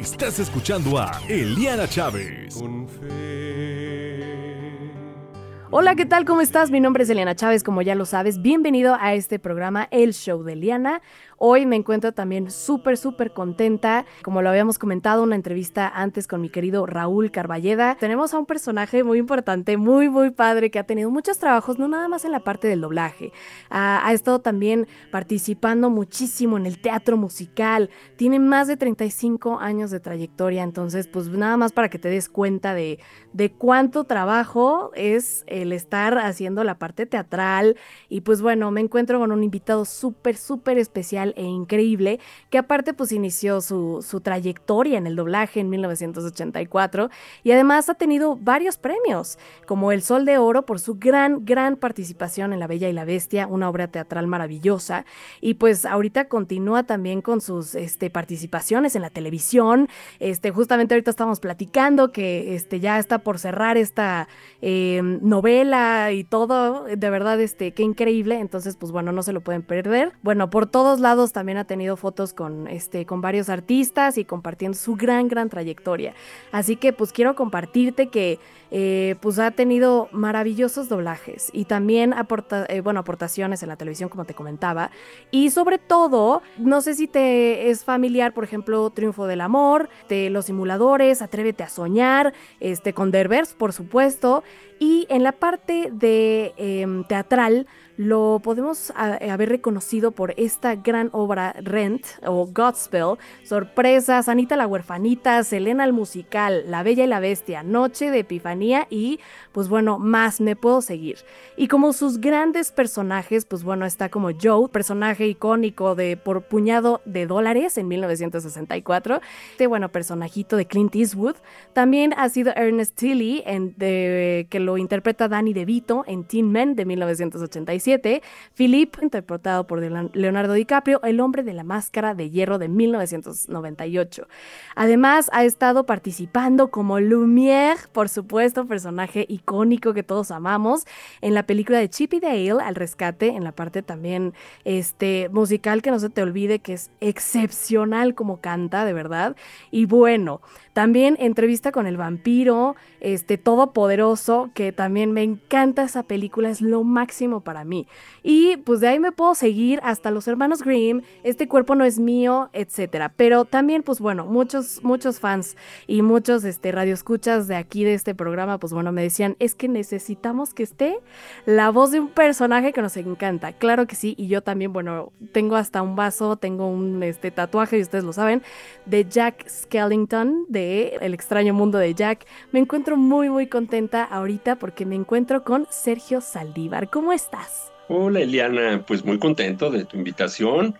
Estás escuchando a Eliana Chávez. Hola, ¿qué tal? ¿Cómo estás? Mi nombre es Eliana Chávez, como ya lo sabes. Bienvenido a este programa, El Show de Eliana. Hoy me encuentro también súper, súper contenta. Como lo habíamos comentado, una entrevista antes con mi querido Raúl Carballeda. Tenemos a un personaje muy importante, muy, muy padre, que ha tenido muchos trabajos, no nada más en la parte del doblaje. ha estado también participando muchísimo en el teatro musical. Tiene más de 35 años de trayectoria, entonces, pues nada más para que te des cuenta de, de cuánto trabajo es el estar haciendo la parte teatral. Y pues bueno, me encuentro con un invitado súper, súper especial e increíble, que aparte pues inició su, su trayectoria en el doblaje en 1984 y además ha tenido varios premios, como el Sol de Oro por su gran, gran participación en La Bella y la Bestia, una obra teatral maravillosa, y pues ahorita continúa también con sus este, participaciones en la televisión, este, justamente ahorita estamos platicando que este, ya está por cerrar esta em, novela y todo, de verdad, este, qué increíble, entonces pues bueno, no se lo pueden perder. Bueno, por todos lados también ha tenido fotos con, este, con varios artistas y compartiendo su gran, gran trayectoria. Así que pues quiero compartirte que eh, pues ha tenido maravillosos doblajes y también aporta, eh, bueno, aportaciones en la televisión como te comentaba. Y sobre todo, no sé si te es familiar, por ejemplo, Triunfo del Amor, de Los Simuladores, Atrévete a Soñar, este, con Derbers, por supuesto. Y en la parte de em, teatral, lo podemos haber reconocido por esta gran obra Rent o Godspell, Sorpresas, Anita la huerfanita, Selena el musical, La Bella y la Bestia, Noche de Epifanía y pues bueno, más me puedo seguir. Y como sus grandes personajes, pues bueno, está como Joe, personaje icónico de por puñado de dólares en 1964, este bueno personajito de Clint Eastwood, también ha sido Ernest Tilly en que lo interpreta Danny DeVito en Teen Men de 1987 Philip, interpretado por Leonardo DiCaprio, El hombre de la máscara de hierro de 1998. Además, ha estado participando como Lumière, por supuesto, personaje icónico que todos amamos, en la película de Chippy Dale al rescate, en la parte también este, musical que no se te olvide que es excepcional como canta, de verdad. Y bueno, también entrevista con el vampiro, este todopoderoso, que también me encanta esa película, es lo máximo para mí. Y pues de ahí me puedo seguir hasta los hermanos Grimm, este cuerpo no es mío, etcétera. Pero también, pues bueno, muchos, muchos fans y muchos este, radioescuchas de aquí de este programa, pues bueno, me decían, es que necesitamos que esté la voz de un personaje que nos encanta. Claro que sí, y yo también, bueno, tengo hasta un vaso, tengo un este, tatuaje, y ustedes lo saben, de Jack Skellington, de el extraño mundo de Jack. Me encuentro muy muy contenta ahorita porque me encuentro con Sergio Saldívar. ¿Cómo estás? Hola Eliana, pues muy contento de tu invitación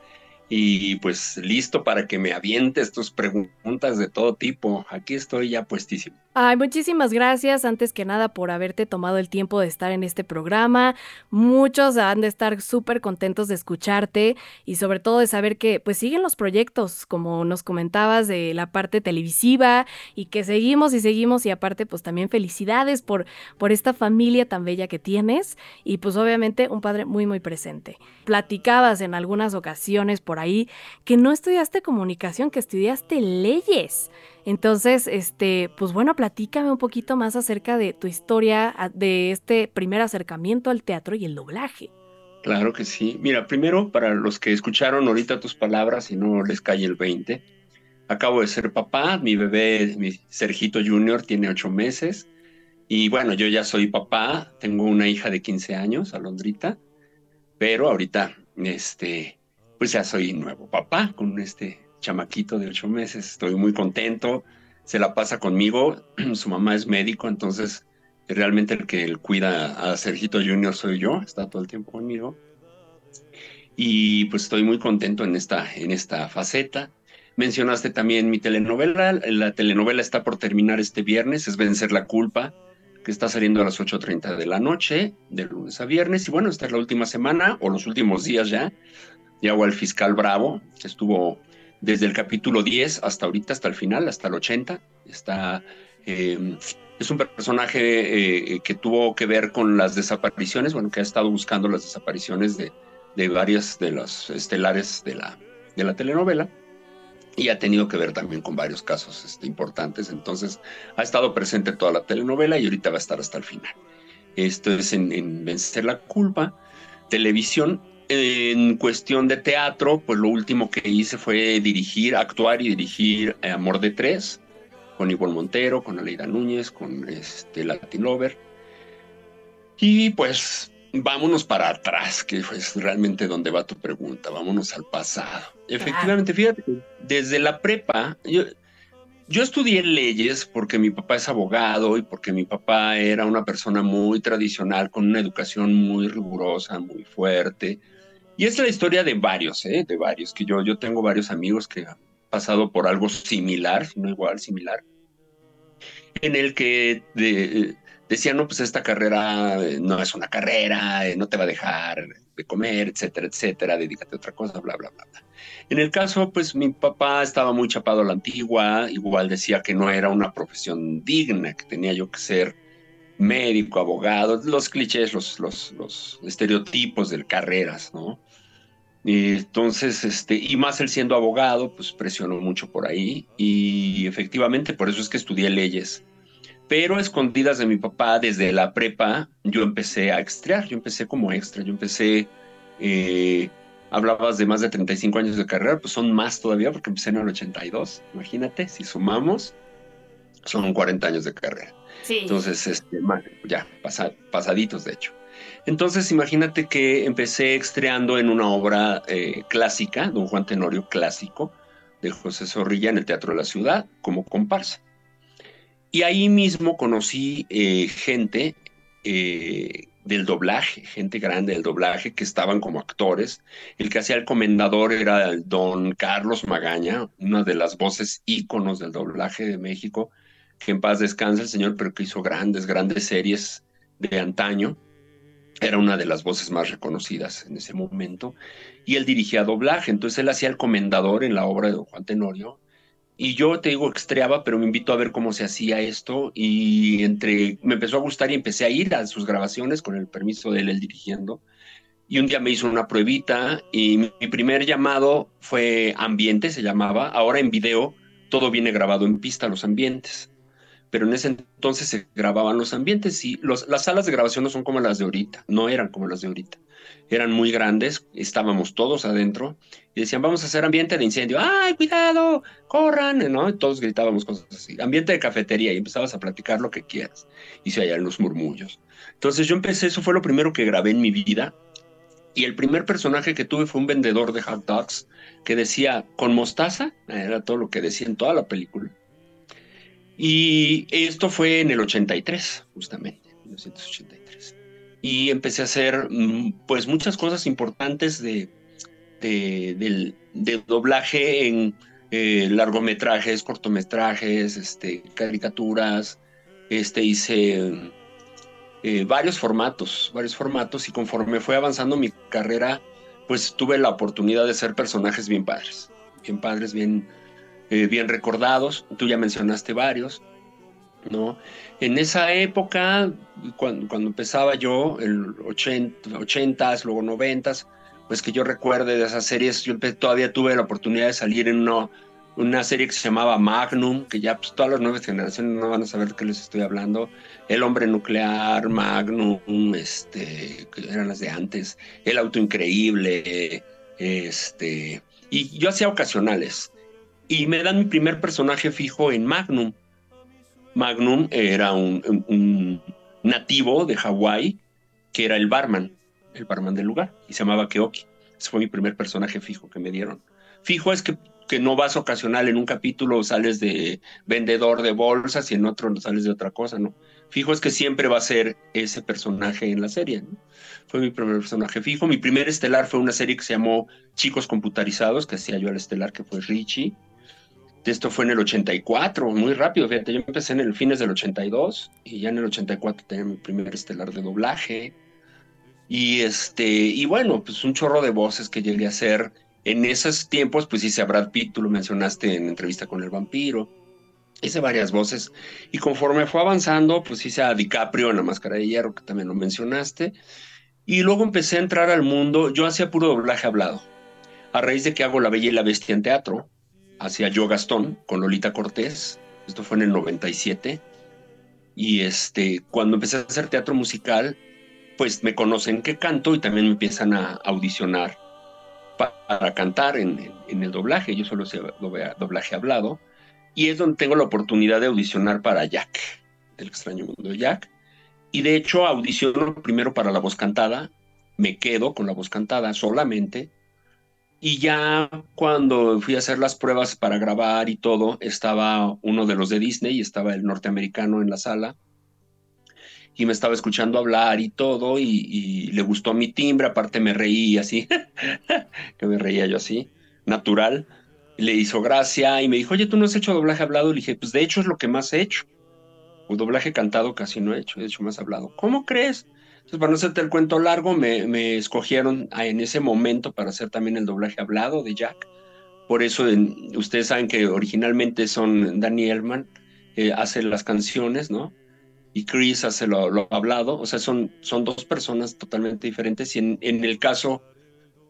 y pues listo para que me avientes tus preguntas de todo tipo. Aquí estoy ya puestísimo. Ay, muchísimas gracias antes que nada por haberte tomado el tiempo de estar en este programa. Muchos han de estar súper contentos de escucharte y sobre todo de saber que pues siguen los proyectos, como nos comentabas, de la parte televisiva y que seguimos y seguimos y aparte pues también felicidades por, por esta familia tan bella que tienes y pues obviamente un padre muy muy presente. Platicabas en algunas ocasiones por ahí que no estudiaste comunicación, que estudiaste leyes. Entonces, este, pues bueno, platícame un poquito más acerca de tu historia, de este primer acercamiento al teatro y el doblaje. Claro que sí. Mira, primero, para los que escucharon ahorita tus palabras y no les cae el 20, acabo de ser papá, mi bebé, mi Sergito Junior, tiene ocho meses. Y bueno, yo ya soy papá, tengo una hija de 15 años, Alondrita, pero ahorita, este, pues ya soy nuevo papá con este chamaquito de ocho meses. Estoy muy contento, se la pasa conmigo. Su mamá es médico, entonces realmente el que cuida a Sergito Junior soy yo, está todo el tiempo conmigo. Y pues estoy muy contento en esta, en esta faceta. Mencionaste también mi telenovela. La telenovela está por terminar este viernes, es Vencer la Culpa, que está saliendo a las 8.30 de la noche, de lunes a viernes. Y bueno, esta es la última semana, o los últimos días ya. Ya hago al fiscal Bravo, que estuvo desde el capítulo 10 hasta ahorita, hasta el final, hasta el 80. Está, em, es un personaje eh, que tuvo que ver con las desapariciones, bueno, que ha estado buscando las desapariciones de, de varias de los estelares de la, de la telenovela. y ha tenido que ver también con varios casos este, importantes. Entonces, ha estado presente toda la telenovela y ahorita va a estar hasta el final. Esto es en, Vencer la Culpa, televisión. En cuestión de teatro, pues lo último que hice fue dirigir, actuar y dirigir eh, Amor de Tres, con Ivonne Montero, con Aleida Núñez, con este, Latin Lover. Y pues vámonos para atrás, que es realmente donde va tu pregunta, vámonos al pasado. Efectivamente, fíjate, desde la prepa, yo, yo estudié leyes porque mi papá es abogado y porque mi papá era una persona muy tradicional, con una educación muy rigurosa, muy fuerte. Y es la historia de varios, ¿eh? de varios, que yo, yo tengo varios amigos que han pasado por algo similar, no igual, similar, en el que de, decían, no, pues esta carrera eh, no es una carrera, eh, no te va a dejar de comer, etcétera, etcétera, dedícate a otra cosa, bla, bla, bla. En el caso, pues mi papá estaba muy chapado a la antigua, igual decía que no era una profesión digna, que tenía yo que ser médico, abogado, los clichés, los, los, los estereotipos de carreras, ¿no? Y entonces, este, y más él siendo abogado, pues presionó mucho por ahí y efectivamente por eso es que estudié leyes pero escondidas de mi papá desde la prepa, yo empecé a extraer, yo empecé como extra, yo empecé, eh, hablabas de más de 35 años de carrera, pues son más todavía porque empecé en el 82, imagínate, si sumamos, son 40 años de carrera. Sí. Entonces, este, ya, pasaditos de hecho. Entonces, imagínate que empecé estreando en una obra eh, clásica, Don Juan Tenorio clásico, de José Zorrilla en el Teatro de la Ciudad, como comparsa. Y ahí mismo conocí eh, gente eh, del doblaje, gente grande del doblaje que estaban como actores. El que hacía el comendador era el don Carlos Magaña, una de las voces íconos del doblaje de México, que en paz descansa el señor, pero que hizo grandes, grandes series de antaño. Era una de las voces más reconocidas en ese momento. Y él dirigía doblaje, entonces él hacía el comendador en la obra de don Juan Tenorio y yo te digo, extreaba, pero me invitó a ver cómo se hacía esto y entre, me empezó a gustar y empecé a ir a sus grabaciones con el permiso de él, dirigiendo. Y un día me hizo una pruebita y mi, primer llamado fue ambiente, se llamaba. Ahora en video todo viene grabado en pista, los ambientes. Pero en ese entonces se grababan los ambientes y las salas de grabación no son como las de ahorita, no eran como las de ahorita eran muy grandes, estábamos todos adentro y decían, vamos a hacer ambiente de incendio, ¡ay, cuidado! ¡Corran! ¿no? Y todos gritábamos cosas así, ambiente de cafetería y empezabas a platicar lo que quieras y se hallan los murmullos. Entonces yo empecé, eso fue lo primero que grabé en mi vida y el primer personaje que tuve fue un vendedor de hot dogs que decía, con mostaza, era todo lo que decía en toda la película. Y esto fue en el 83, justamente, 1983 y empecé a hacer mm, pues muchas cosas importantes de, de, doblaje en eh, largometrajes, cortometrajes, este, caricaturas, este, hice eh, varios formatos, varios formatos. Y conforme fue avanzando mi carrera, pues tuve la oportunidad de ser personajes bien padres, bien padres, bien, eh, bien recordados, tú ya mencionaste varios, ¿no? En esa época, cuando, cuando empezaba yo, el 80, 80s, luego 90s, pues que yo recuerde de esas series, yo todavía tuve la oportunidad de salir en una, una serie que se llamaba Magnum, que ya pues, todas las nuevas generaciones no van a saber de qué les estoy hablando. El hombre nuclear, Magnum, este, que eran las de antes, El auto increíble, este, y yo hacía ocasionales. Y me dan mi primer personaje fijo en Magnum. Magnum era un, nativo de Hawái que era el barman, el barman del lugar, y se llamaba Keoki. Ese fue mi primer personaje fijo que me dieron. Fijo es que, que no vas ocasional en un capítulo, sales de vendedor de bolsas y en otro sales de otra cosa, ¿no? Fijo es que siempre va a ser ese personaje en la serie, ¿no? Fue mi primer personaje fijo. Mi primer estelar fue una serie que se llamó Chicos Computarizados, que hacía yo al estelar, que fue Richie esto fue en el 84, muy rápido, fíjate, yo empecé en el fines del 82 y ya en el 84 tenía mi primer estelar de doblaje. Y este, y bueno, pues un chorro de voces que llegué a hacer. En esos tiempos, pues hice a Brad Pitt, tú lo mencionaste en entrevista con el vampiro. Hice varias voces. Y conforme fue avanzando, pues hice a DiCaprio en La Máscara de Hierro, que también lo mencionaste. Y luego empecé a entrar al mundo. Yo hacía puro doblaje hablado. A raíz de que hago La Bella y la Bestia en teatro, hacia Yo Gastón con Lolita Cortés. Esto fue en el 97. Y este, cuando empecé a hacer teatro musical, pues me conocen que canto y también me empiezan a audicionar para cantar en, el doblaje. Yo solo sé doblaje hablado. Y es donde tengo la oportunidad de audicionar para Jack, el extraño mundo de Jack. Y de hecho audiciono primero para la voz cantada, me quedo con la voz cantada solamente. Y ya cuando fui a hacer las pruebas para grabar y todo, estaba uno de los de Disney, estaba el norteamericano en la sala y me estaba escuchando hablar y todo, y, le gustó mi timbre, aparte me reí así, que me reía yo así, natural, le hizo gracia y me dijo, oye, ¿tú no has hecho doblaje hablado? Le dije, pues de hecho es lo que más he hecho. O doblaje cantado casi no he hecho, he hecho más hablado. ¿Cómo crees? Entonces, para no hacerte el cuento largo, me, escogieron en ese momento para hacer también el doblaje hablado de Jack. Por eso ustedes saben que originalmente son Danny Elman, eh, hace las canciones, ¿no? y Chris hace lo, hablado, o sea, son, son dos personas totalmente diferentes y en, el caso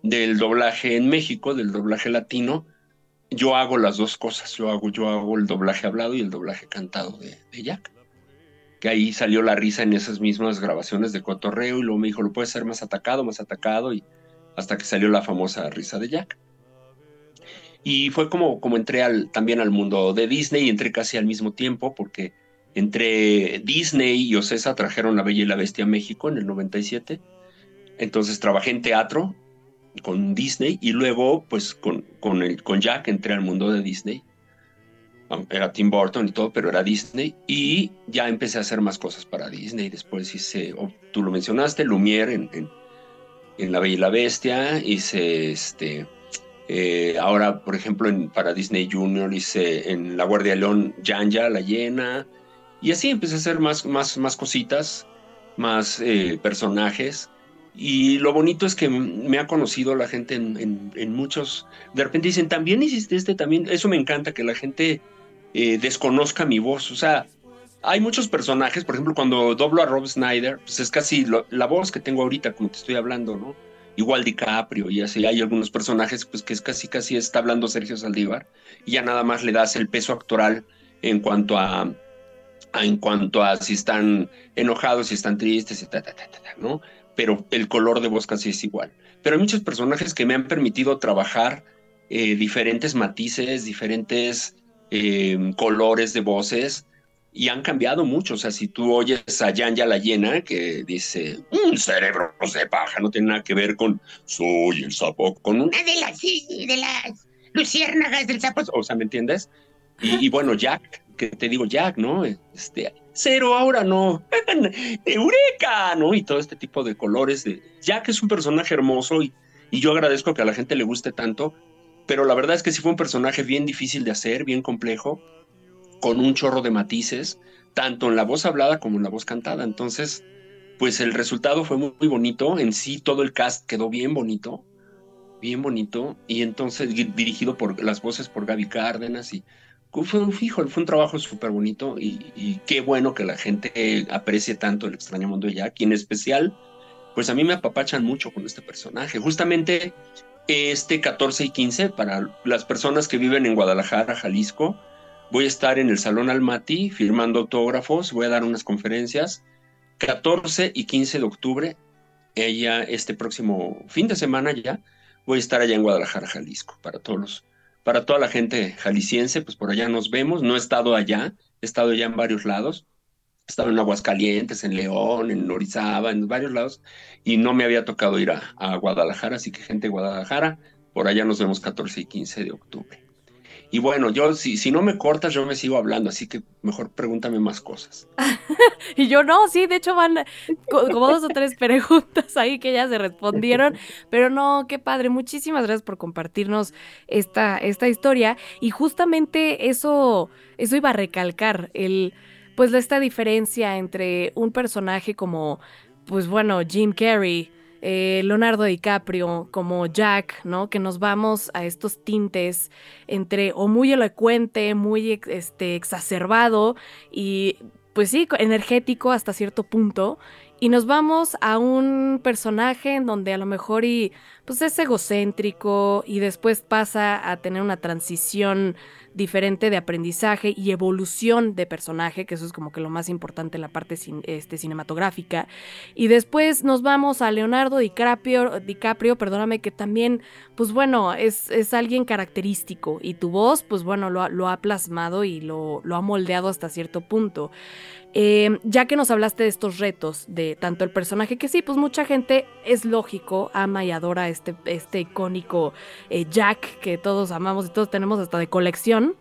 del doblaje en México, del doblaje latino, yo hago las dos cosas, yo hago, yo hago el doblaje hablado y el doblaje cantado de Jack, que ahí salió la risa en esas mismas grabaciones de cotorreo y luego me dijo, lo puede ser más atacado, más atacado y hasta que salió la famosa risa de Jack. Y fue como, como entré al, también al mundo de Disney y entré casi al mismo tiempo porque entre Disney y Ocesa trajeron La Bella y la Bestia a México en el 97. Entonces trabajé en teatro con Disney y luego pues con, con Jack entré al mundo de Disney. Era Tim Burton y todo, pero era Disney. Y ya empecé a hacer más cosas para Disney. Después hice, tú lo mencionaste, Lumière en, en, La Bella y la Bestia. Hice este... Eh, ahora, por ejemplo, en, para Disney Junior hice en La Guardia de León Janja, La Llena. Y así empecé a hacer más, más, más cositas, más eh, personajes. Y lo bonito es que me ha conocido la gente en, muchos. De repente dicen, también hiciste este, también. Eso me encanta, que la gente eh, desconozca mi voz. O sea, hay muchos personajes, por ejemplo, cuando doblo a Rob Snyder, pues es casi la voz que tengo ahorita, como te estoy hablando, ¿no? Igual DiCaprio y así. Hay algunos personajes, pues que es casi, casi está hablando Sergio Saldívar. Y ya nada más le das el peso actoral en cuanto a en cuanto a si están enojados, si están tristes, y ta, ta, ¿no? Pero el color de voz casi es igual. Pero hay muchos personajes que me han permitido trabajar eh, diferentes matices, diferentes em, colores de voces y han cambiado mucho. O sea, si tú oyes a Yanya la llena que dice un cerebro de paja, no tiene nada que ver con soy el sapo, con una de las, de las luciérnagas del sapo. O sea, ¿me entiendes? Y, y bueno, Jack que te digo, Jack, ¿no? Este, cero ahora no, eureka, ¿no? Y todo este tipo de colores. De... Jack es un personaje hermoso y, y yo agradezco que a la gente le guste tanto, pero la verdad es que sí fue un personaje bien difícil de hacer, bien complejo, con un chorro de matices, tanto en la voz hablada como en la voz cantada. Entonces, pues el resultado fue muy, bonito. En sí, todo el cast quedó bien bonito, bien bonito. Y entonces, dirigido por las voces por Gaby Cárdenas y fue un fijo, fue un trabajo súper bonito y, qué bueno que la gente aprecie tanto el extraño mundo de Jack y en especial, pues a mí me apapachan mucho con este personaje. Justamente este 14 y 15, para las personas que viven en Guadalajara, Jalisco, voy a estar en el Salón Almaty firmando autógrafos, voy a dar unas conferencias. 14 y 15 de octubre, ella, este próximo fin de semana ya, voy a estar allá en Guadalajara, Jalisco, para todos los para toda la gente jalisciense, pues por allá nos vemos. No he estado allá, he estado ya en varios lados. He estado en Aguascalientes, en León, en Orizaba, en varios lados, y no me había tocado ir a, a Guadalajara, así que gente de Guadalajara, por allá nos vemos 14 y 15 de octubre. Y bueno, yo si, si no me cortas, yo me sigo hablando, así que mejor pregúntame más cosas. y yo no, sí, de hecho van como dos o tres preguntas ahí que ya se respondieron, pero no, qué padre, muchísimas gracias por compartirnos esta, esta historia. Y justamente eso, eso iba a recalcar, el, pues esta diferencia entre un personaje como, pues bueno, Jim Carrey, eh, Leonardo DiCaprio, como Jack, ¿no? Que nos vamos a estos tintes entre o muy elocuente, muy este, exacerbado y pues sí, energético hasta cierto punto. Y nos vamos a un personaje en donde a lo mejor y pues es egocéntrico y después pasa a tener una transición diferente de aprendizaje y evolución de personaje, que eso es como que lo más importante en la parte este, cinematográfica. Y después nos vamos a Leonardo DiCaprio, DiCaprio perdóname, que también, pues bueno, es, es alguien característico y tu voz, pues bueno, lo, lo ha plasmado y lo, lo ha moldeado hasta cierto punto. Em, ya que nos hablaste de estos retos de tanto el personaje que sí, pues mucha gente es lógico, ama y adora este, este icónico eh, Jack que todos amamos y todos tenemos hasta de colección.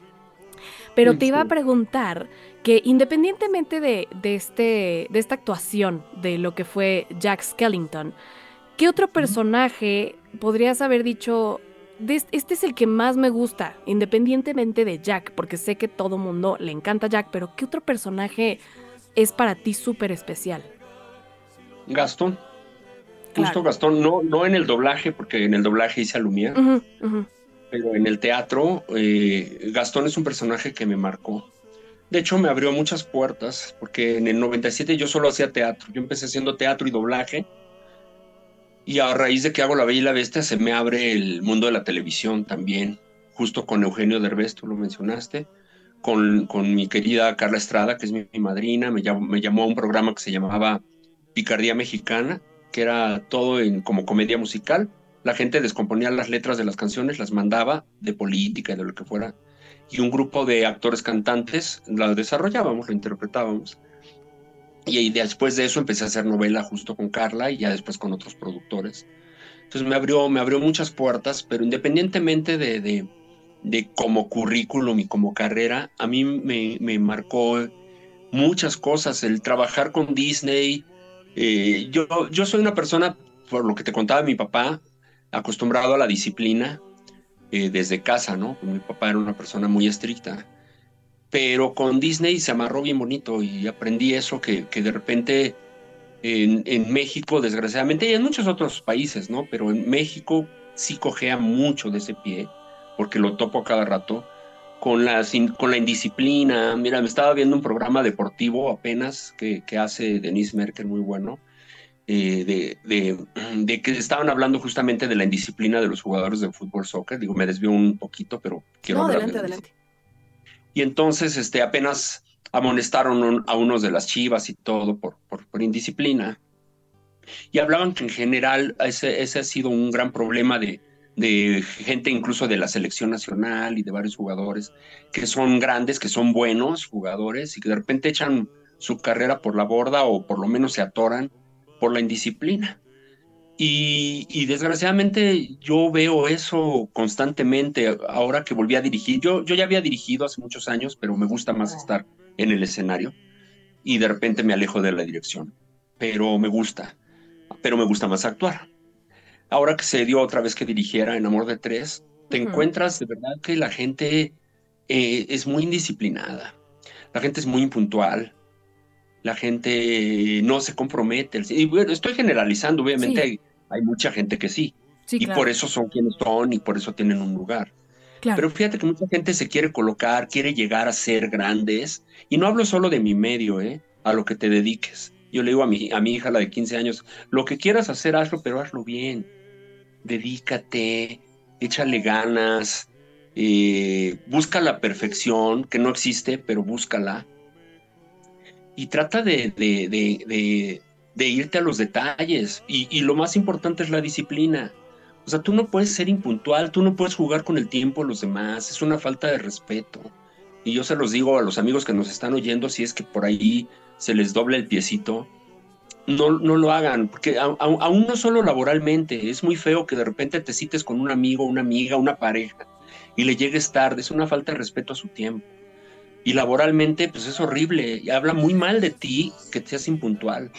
Pero te iba a preguntar que independientemente de, este, de esta actuación de lo que fue Jack Skellington, ¿qué otro personaje podrías haber dicho, este es el que más me gusta, independientemente de Jack, porque sé que todo mundo le encanta Jack, pero ¿qué otro personaje es para ti súper especial? Gastón. Justo Gastón, no, no en el doblaje, porque en el doblaje hice a Lumière, pero en el teatro, eh, Gastón es un personaje que me marcó. De hecho, me abrió muchas puertas, porque en el 97 yo solo hacía teatro. Yo empecé haciendo teatro y doblaje, y a raíz de que hago La Bella y la Bestia, se me abre el mundo de la televisión también, justo con Eugenio Derbez, tú lo mencionaste, con, con mi querida Carla Estrada, que es mi, madrina, me llamó, me llamó a un programa que se llamaba Picardía Mexicana, que era todo en, como comedia musical. La gente descomponía las letras de las canciones, las mandaba de política de lo que fuera, y un grupo de actores cantantes las desarrollábamos, lo interpretábamos. Y después de eso empecé a hacer novela justo con Carla y ya después con otros productores. Entonces me abrió, me abrió muchas puertas, pero independientemente de, de, de como currículum y como carrera, a mí me, me, marcó muchas cosas. El trabajar con Disney. Eh, yo, yo soy una persona, por lo que te contaba mi papá, acostumbrado a la disciplina eh, desde casa, ¿no? Mi papá era una persona muy estricta pero con Disney se amarró bien bonito y aprendí eso que, que de repente en, en, México, desgraciadamente, y en muchos otros países, ¿no? Pero en México sí cojea mucho de ese pie, porque lo topo cada rato, con la, con la indisciplina. Mira, me estaba viendo un programa deportivo apenas que, que hace Denise Merkel, muy bueno, eh, de, de, de, que estaban hablando justamente de la indisciplina de los jugadores de fútbol soccer. Digo, me desvío un poquito, pero quiero no, hablar adelante, de adelante y entonces este, apenas amonestaron a unos de las chivas y todo por, por, indisciplina. Y hablaban que en general ese, ese ha sido un gran problema de, de gente incluso de la selección nacional y de varios jugadores que son grandes, que son buenos jugadores y que de repente echan su carrera por la borda o por lo menos se atoran por la indisciplina. Y, desgraciadamente yo veo eso constantemente ahora que volví a dirigir. Yo, yo ya había dirigido hace muchos años, pero me gusta más estar en el escenario y de repente me alejo de la dirección. Pero me gusta, pero me gusta más actuar. Ahora que se dio otra vez que dirigiera en Amor de Tres, te encuentras de verdad que la gente eh, es muy indisciplinada, la gente es muy impuntual, la gente no se compromete. Y bueno, estoy generalizando, obviamente hay mucha gente que sí. y por eso son quienes son y por eso tienen un lugar. Pero fíjate que mucha gente se quiere colocar, quiere llegar a ser grandes. Y no hablo solo de mi medio, ¿eh? a lo que te dediques. Yo le digo a mi, a mi hija, la de 15 años, lo que quieras hacer, hazlo, pero hazlo bien. Dedícate, échale ganas, eh, busca la perfección, que no existe, pero búscala. Y trata de, de de irte a los detalles. Y, lo más importante es la disciplina. O sea, tú no puedes ser impuntual, tú no puedes jugar con el tiempo de los demás, es una falta de respeto. Y yo se los digo a los amigos que nos están oyendo, si es que por ahí se les doble el piecito, no, no lo hagan, porque aún no solo laboralmente, es muy feo que de repente te cites con un amigo, una amiga, una pareja, y le llegues tarde, es una falta de respeto a su tiempo. Y laboralmente, pues es horrible, y habla muy mal de ti que seas impuntual.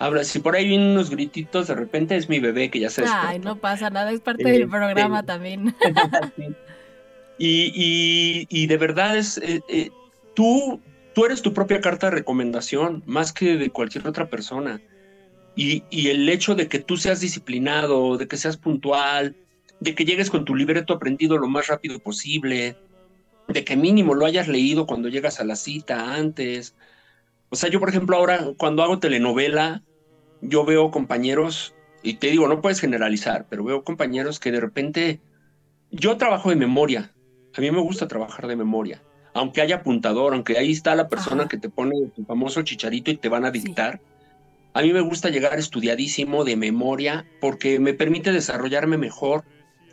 Habla, si por ahí vienen unos grititos, de repente es mi bebé que ya se Ay, no pasa nada, es parte del programa también. y, y, de verdad es, eh, eh, tú, tú eres tu propia carta de recomendación, más que de cualquier otra persona. Y, y el hecho de que tú seas disciplinado, de que seas puntual, de que llegues con tu libreto aprendido lo más rápido posible, de que mínimo lo hayas leído cuando llegas a la cita antes. O sea, yo por ejemplo ahora cuando hago telenovela, yo veo compañeros, y te digo, no puedes generalizar, pero veo compañeros que de repente, yo trabajo de memoria, a mí me gusta trabajar de memoria, aunque haya apuntador, aunque ahí está la persona que te pone tu famoso chicharito y te van a dictar. A mí me gusta llegar estudiadísimo de memoria porque me permite desarrollarme mejor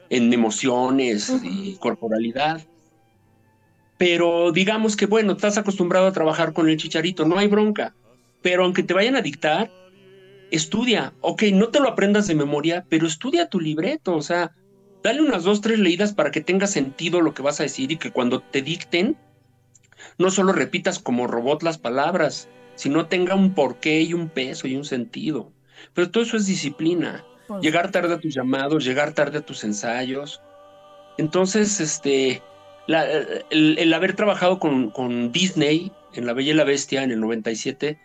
en emociones y corporalidad. Pero digamos que, bueno, estás acostumbrado a trabajar con el chicharito, no hay bronca. Pero aunque te vayan a dictar, estudia. Ok, no te lo aprendas de memoria, pero estudia tu libreto. O sea, dale unas dos, tres leídas para que tenga sentido lo que vas a decir y que cuando te dicten, no solo repitas como robot las palabras, sino tenga un porqué y un peso y un sentido. Pero todo eso es disciplina. Pues llegar tarde a tus llamados, llegar tarde a tus ensayos. Entonces, este, el, haber trabajado con, con, Disney en La Bella y la Bestia en el 97 eh,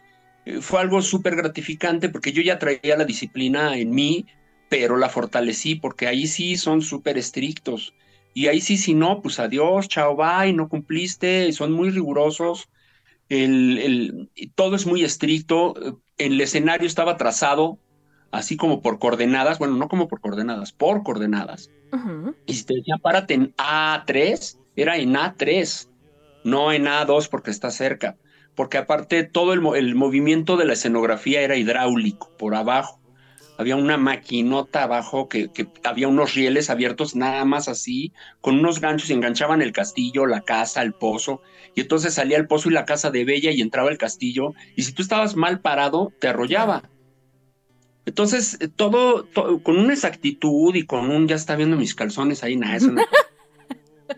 fue algo súper gratificante porque yo ya traía la disciplina en mí, pero la fortalecí porque ahí sí son súper estrictos. Y ahí sí, si no, pues adiós, chao, bye, no cumpliste, son muy rigurosos. El, el, todo es muy estricto. El escenario estaba trazado así como por coordenadas, bueno, no como por coordenadas, por coordenadas. Y si te decía párate en A3, era en A3, no en A2 porque está cerca, porque aparte todo el, movimiento de la escenografía era hidráulico por abajo. Había una maquinota abajo que, había unos rieles abiertos nada más así, con unos ganchos y enganchaban el castillo, la casa, el pozo, y entonces salía el pozo y la casa de Bella y entraba el castillo, y si tú estabas mal parado, te arrollaba. Entonces, todo, con una exactitud y con un, ya está viendo mis calzones ahí, nada, eso no,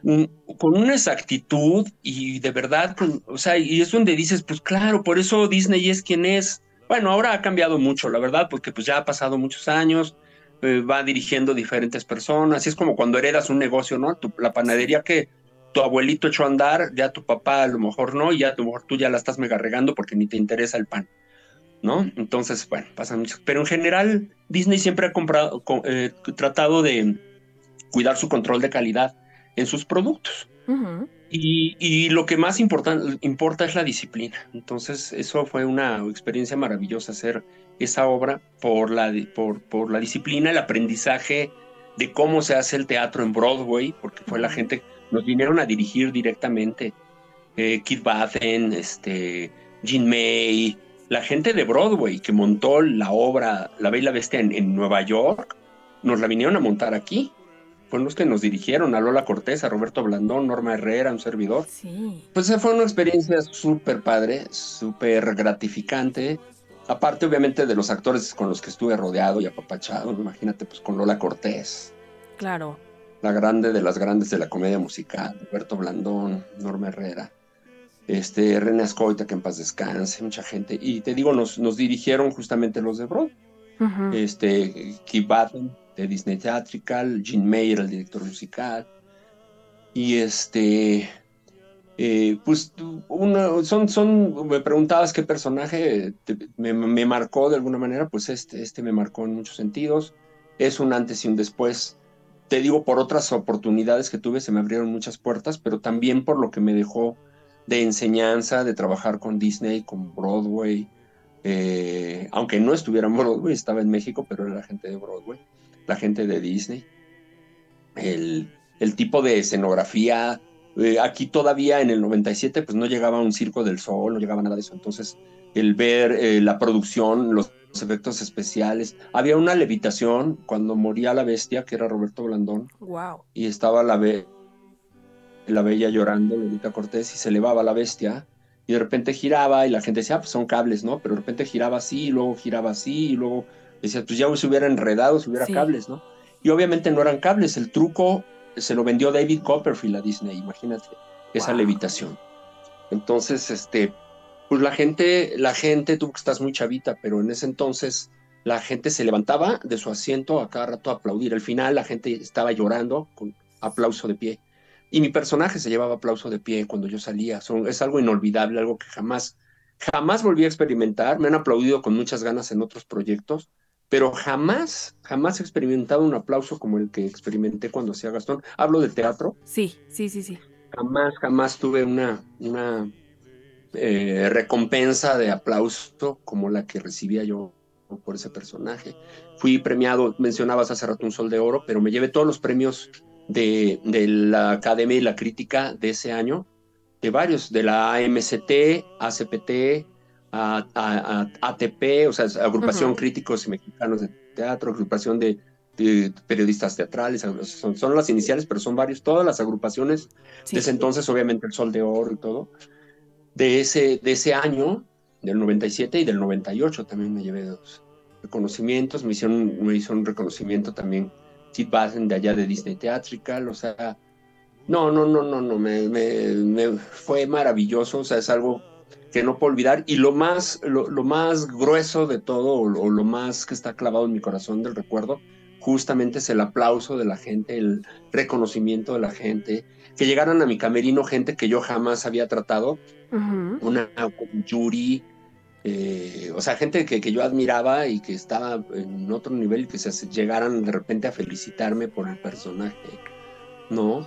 con una exactitud y de verdad, o sea, y es donde dices, pues claro, por eso Disney es quien es. Bueno, ahora ha cambiado mucho, la verdad, porque pues ya ha pasado muchos años, eh, va dirigiendo diferentes personas, y es como cuando heredas un negocio, ¿no? la panadería que tu abuelito echó a andar, ya tu papá a lo mejor no, y ya a lo mejor tú ya la estás mega regando porque ni te interesa el pan, ¿no? Entonces, bueno, pasan muchos. Pero en general, Disney siempre ha comprado, eh, tratado de cuidar su control de calidad en sus productos. y, lo que más importa, importa es la disciplina. Entonces, eso fue una experiencia maravillosa hacer esa obra por la, por, por la disciplina, el aprendizaje de cómo se hace el teatro en Broadway, porque fue la gente, nos vinieron a dirigir directamente. Eh, Keith Bathen, este, Jean May, la gente de Broadway que montó la obra La Bella Bestia en Nueva York, nos la vinieron a montar aquí fueron los que nos dirigieron, a Lola Cortés, a Roberto Blandón, Norma Herrera, un servidor. Sí. Pues fue una experiencia súper padre, súper gratificante. Aparte, obviamente, de los actores con los que estuve rodeado y apapachado, imagínate, pues con Lola Cortés. Claro. La grande de las grandes de la comedia musical, Roberto Blandón, Norma Herrera, este, René Ascoita, que en paz descanse, mucha gente. Y te digo, nos, nos dirigieron justamente los de Broad. Este, Keith de Disney Theatrical, Gene Mayer, el director musical. Y este, eh, pues son, son, me preguntabas qué personaje me, marcó de alguna manera, pues este, este me marcó en muchos sentidos. Es un antes y un después. Te digo, por otras oportunidades que tuve se me abrieron muchas puertas, pero también por lo que me dejó de enseñanza, de trabajar con Disney, con Broadway. Eh, aunque no estuviera en Broadway, estaba en México, pero era gente de Broadway la gente de Disney. El, tipo de escenografía, eh, aquí todavía en el 97 pues no llegaba un circo del sol, no llegaba nada de eso. Entonces el ver eh, la producción, los, efectos especiales, había una levitación cuando moría la bestia, que era Roberto Blandón. Wow. Y estaba la, la bella llorando, Lolita Cortés, y se elevaba la bestia y de repente giraba y la gente decía, ah, pues son cables, ¿no? Pero de repente giraba así, y luego giraba así, y luego Decía, pues ya se hubiera enredado, si hubiera cables, ¿no? Y obviamente no eran cables, el truco se lo vendió David Copperfield a Disney, imagínate, esa levitación. Entonces, este, pues la gente, la gente, tú que estás muy chavita, pero en ese entonces la gente se levantaba de su asiento a cada rato a aplaudir. Al final la gente estaba llorando con aplauso de pie. Y mi personaje se llevaba aplauso de pie cuando yo salía. es algo inolvidable, algo que jamás, jamás volví a experimentar. Me han aplaudido con muchas ganas en otros proyectos, pero jamás, jamás he experimentado un aplauso como el que experimenté cuando hacía Gastón. Hablo de teatro. Sí, sí, sí, sí. Jamás, jamás tuve una, una eh, recompensa de aplauso como la que recibía yo por ese personaje. Fui premiado, mencionabas hace rato un Sol de Oro, pero me llevé todos los premios de, de la Academia y la Crítica de ese año, de varios, de la AMCT, ACPT, a, a, ATP, o sea, Agrupación Críticos y Mexicanos de Teatro, Agrupación de, Periodistas Teatrales, son, son, las iniciales, pero son varios, todas las agrupaciones, desde entonces obviamente el Sol de Oro y todo, de ese, de ese año, del 97 y del 98 también me llevé dos reconocimientos, me hicieron, me hizo un reconocimiento también Sid Bassen de allá de Disney Theatrical, o sea, no, no, no, no, no, me, me, fue maravilloso, o sea, es algo que no puedo olvidar. Y lo más, lo, más grueso de todo, o, lo más que está clavado en mi corazón del recuerdo, justamente es el aplauso de la gente, el reconocimiento de la gente, que llegaran a mi camerino gente que yo jamás había tratado, una Yuri, eh, o sea, gente que, que, yo admiraba y que estaba en otro nivel y que se llegaran de repente a felicitarme por el personaje, ¿no?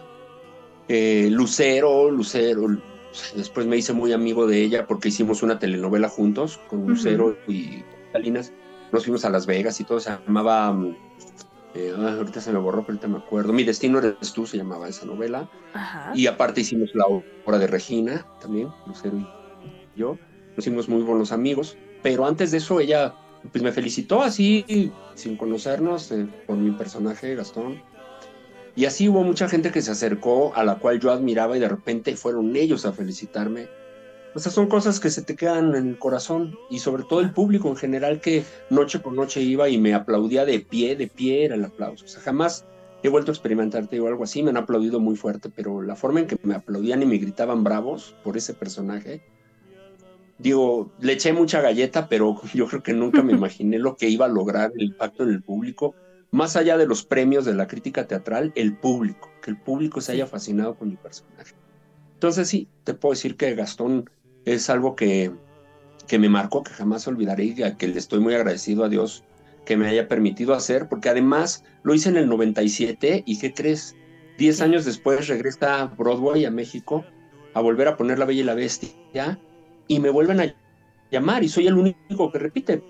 Eh, Lucero, Lucero, después me hice muy amigo de ella porque hicimos una telenovela juntos con Lucero y Salinas. Nos fuimos a Las Vegas y todo, se llamaba, eh, ahorita se me borró, pero ahorita me acuerdo, Mi Destino eres tú, se llamaba esa novela. Y aparte hicimos la obra de Regina también, Lucero y yo nos hicimos muy buenos amigos, pero antes de eso ella pues me felicitó así, sin conocernos, eh, por mi personaje Gastón. Y así hubo mucha gente que se acercó, a la cual yo admiraba y de repente fueron ellos a felicitarme. O sea, son cosas que se te quedan en el corazón y sobre todo el público en general que noche por noche iba y me aplaudía de pie, de pie era el aplauso. O sea, jamás he vuelto a experimentarte o algo así, me han aplaudido muy fuerte, pero la forma en que me aplaudían y me gritaban bravos por ese personaje, digo, le eché mucha galleta, pero yo creo que nunca me imaginé lo que iba a lograr el impacto en el público, más allá de los premios de la crítica teatral, el público, que el público se haya fascinado con mi personaje. Entonces sí, te puedo decir que Gastón es algo que, que me marcó, que jamás olvidaré y a que le estoy muy agradecido a Dios que me haya permitido hacer, porque además lo hice en el 97 y ¿qué crees? Diez años después regresa a Broadway, a México, a volver a poner La Bella y la Bestia y me vuelven a llamar y soy el único que repite.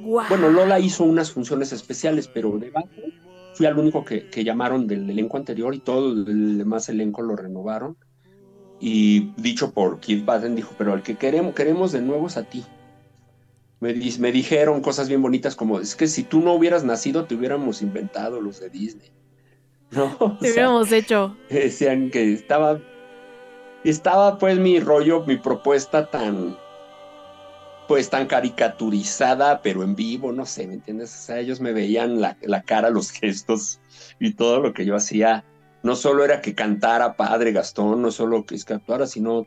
Bueno, Lola hizo unas funciones especiales, pero de base fui el único que, llamaron del elenco anterior y todo el demás elenco lo renovaron. Y dicho por Keith Baden, dijo, pero el que queremos, queremos de nuevo es a ti. Me, me dijeron cosas bien bonitas como, es que si tú no hubieras nacido, te hubiéramos inventado los de Disney. ¿No? Te hubiéramos hecho. Decían que estaba estaba pues mi rollo, mi propuesta tan, pues tan caricaturizada, pero en vivo, no sé, ¿me entiendes? O sea, ellos me veían la, cara, los gestos y todo lo que yo hacía. No solo era que cantara Padre Gastón, no solo que es que actuara, sino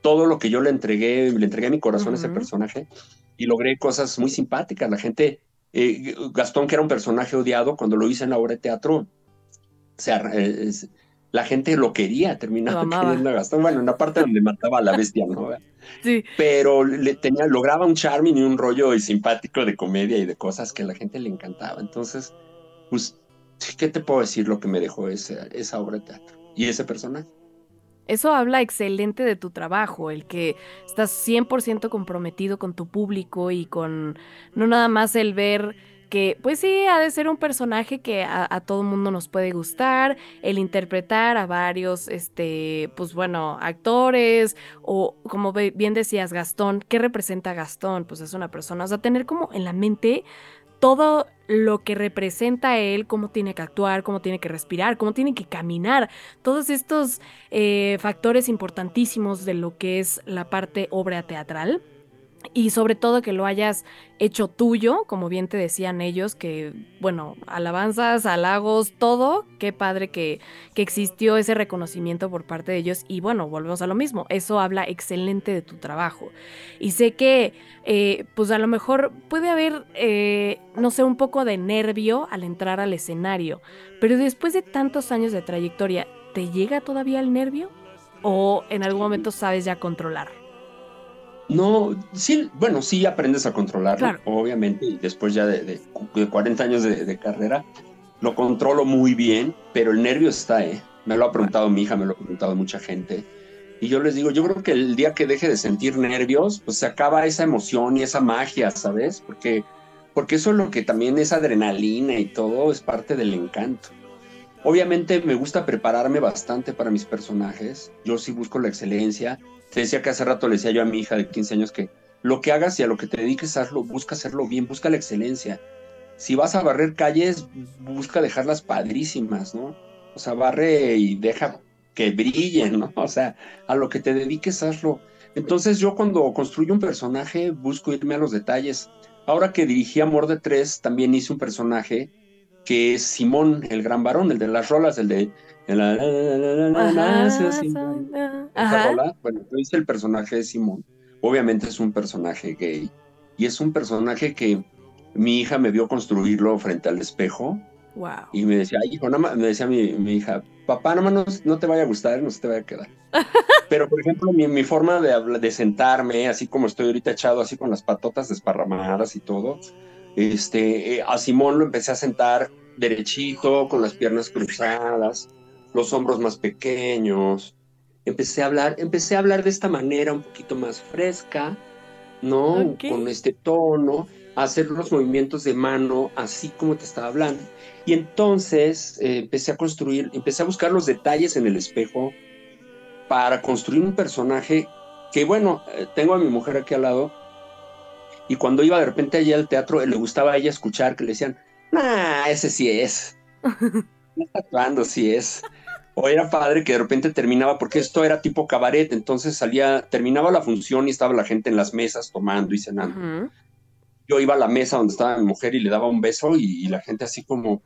todo lo que yo le entregué, le entregué mi corazón a ese personaje y logré cosas muy simpáticas. La gente, eh, Gastón, que era un personaje odiado, cuando lo hice en la obra de teatro, se, eh, la gente lo quería, terminaba queriendo a Gastón. Bueno, en la parte donde mataba a la bestia, ¿no? Sí. Pero le tenía, lograba un charming y un rollo simpático de comedia y de cosas que a la gente le encantaba. Entonces, pues, ¿qué te puedo decir lo que me dejó esa, esa obra de teatro y ese personaje? Eso habla excelente de tu trabajo, el que estás 100% comprometido con tu público y con no nada más el ver que pues sí, ha de ser un personaje que a, todo mundo nos puede gustar, el interpretar a varios, este, pues bueno, actores, o como bien decías, Gastón, ¿qué representa Gastón? Pues es una persona, o sea, tener como en la mente todo lo que representa a él, cómo tiene que actuar, cómo tiene que respirar, cómo tiene que caminar, todos estos eh, factores importantísimos de lo que es la parte obra teatral y sobre todo que lo hayas hecho tuyo, como bien te decían ellos, que bueno, alabanzas, halagos, todo, qué padre que, que, existió ese reconocimiento por parte de ellos y bueno, volvemos a lo mismo, eso habla excelente de tu trabajo. Y sé que eh, pues a lo mejor puede haber, eh, no sé, un poco de nervio al entrar al escenario, pero después de tantos años de trayectoria, ¿te llega todavía el nervio? ¿O en algún momento sabes ya controlar? No, sí, bueno, sí aprendes a controlarlo, obviamente, y después ya de, 40 años de, carrera, lo controlo muy bien, pero el nervio está, ¿eh? Me lo ha preguntado mi hija, me lo ha preguntado mucha gente. Y yo les digo, yo creo que el día que deje de sentir nervios, pues se acaba esa emoción y esa magia, ¿sabes? Porque porque eso es lo que también es adrenalina y todo, es parte del encanto. Obviamente me gusta prepararme bastante para mis personajes, yo sí busco la excelencia. Te decía que hace rato le decía yo a mi hija de 15 años que lo que hagas y a lo que te dediques, hazlo, busca hacerlo bien, busca la excelencia. Si vas a barrer calles, busca dejarlas padrísimas, ¿no? O sea, barre y deja que brillen, ¿no? O sea, a lo que te dediques, hazlo. Entonces yo cuando construyo un personaje busco irme a los detalles. Ahora que dirigí Amor de Tres, también hice un personaje que es Simón, el gran varón, el de las rolas, el de... Bueno, yo hice el personaje de Simón. Obviamente es un personaje gay. Y es un personaje que mi hija me vio construirlo frente al espejo. Wow. Y me decía, hijo, nada me decía mi, hija, papá, nada más no, te vaya a gustar, no se te vaya a quedar. Pero, por ejemplo, mi, mi forma de, de sentarme, así como estoy ahorita echado, así con las patotas desparramadas y todo, este, eh, a Simón lo empecé a sentar derechito, con las piernas cruzadas, los hombros más pequeños. Empecé a hablar, empecé a hablar de esta manera un poquito más fresca, ¿no? Con este tono, hacer los movimientos de mano así como te estaba hablando. Y entonces eh, empecé a construir, empecé a buscar los detalles en el espejo para construir un personaje que, bueno, eh, tengo a mi mujer aquí al lado, y cuando iba de repente allá al teatro, le gustaba a ella escuchar que le decían, nah, ese sí es. Está actuando, sí es. O era padre que de repente terminaba, porque esto era tipo cabaret, entonces salía, terminaba la función y estaba la gente en las mesas tomando y cenando. Yo iba a la mesa donde estaba mi mujer y le daba un beso y, la gente así como,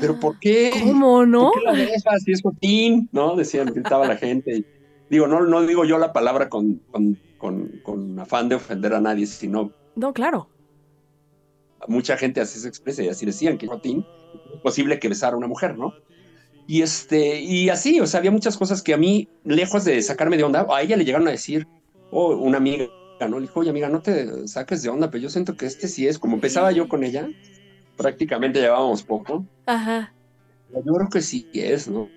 ¿pero por qué? ¿Cómo no? ¿Por qué la besas? Si es cotín, ¿no? Decían, gritaba la gente. digo, no, no digo yo la palabra con, con, con, con afán de ofender a nadie, sino no, claro. Mucha gente así se expresa y así decían que es posible que besara a una mujer, ¿no? Y este, y así, o sea, había muchas cosas que a mí, lejos de sacarme de onda, a ella le llegaron a decir, o oh, una amiga, ¿no? Le dijo, oye, amiga, no te saques de onda, pero yo siento que este sí es, como empezaba yo con ella, prácticamente llevábamos poco. Ajá. Yo creo que sí es, ¿no?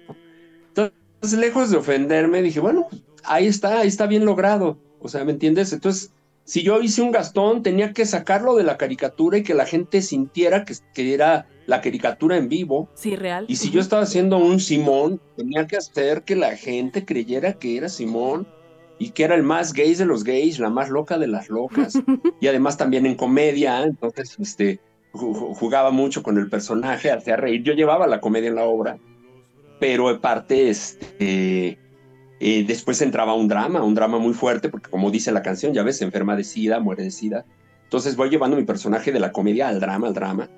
Entonces, lejos de ofenderme, dije, bueno, ahí está, ahí está bien logrado. O sea, ¿me entiendes? Entonces, si yo hice un Gastón, tenía que sacarlo de la caricatura y que la gente sintiera que, era la caricatura en vivo. Sí, real. Y si yo estaba haciendo un Simón, tenía que hacer que la gente creyera que era Simón y que era el más gay de los gays, la más loca de las locas. y además también en comedia, entonces este, jugaba mucho con el personaje, hacía reír. Yo llevaba la comedia en la obra, pero de parte, este eh, después entraba un drama, un drama muy fuerte, porque como dice la canción, ya ves, se enferma de sida, muere de sida. Entonces voy llevando mi personaje de la comedia al drama, al drama.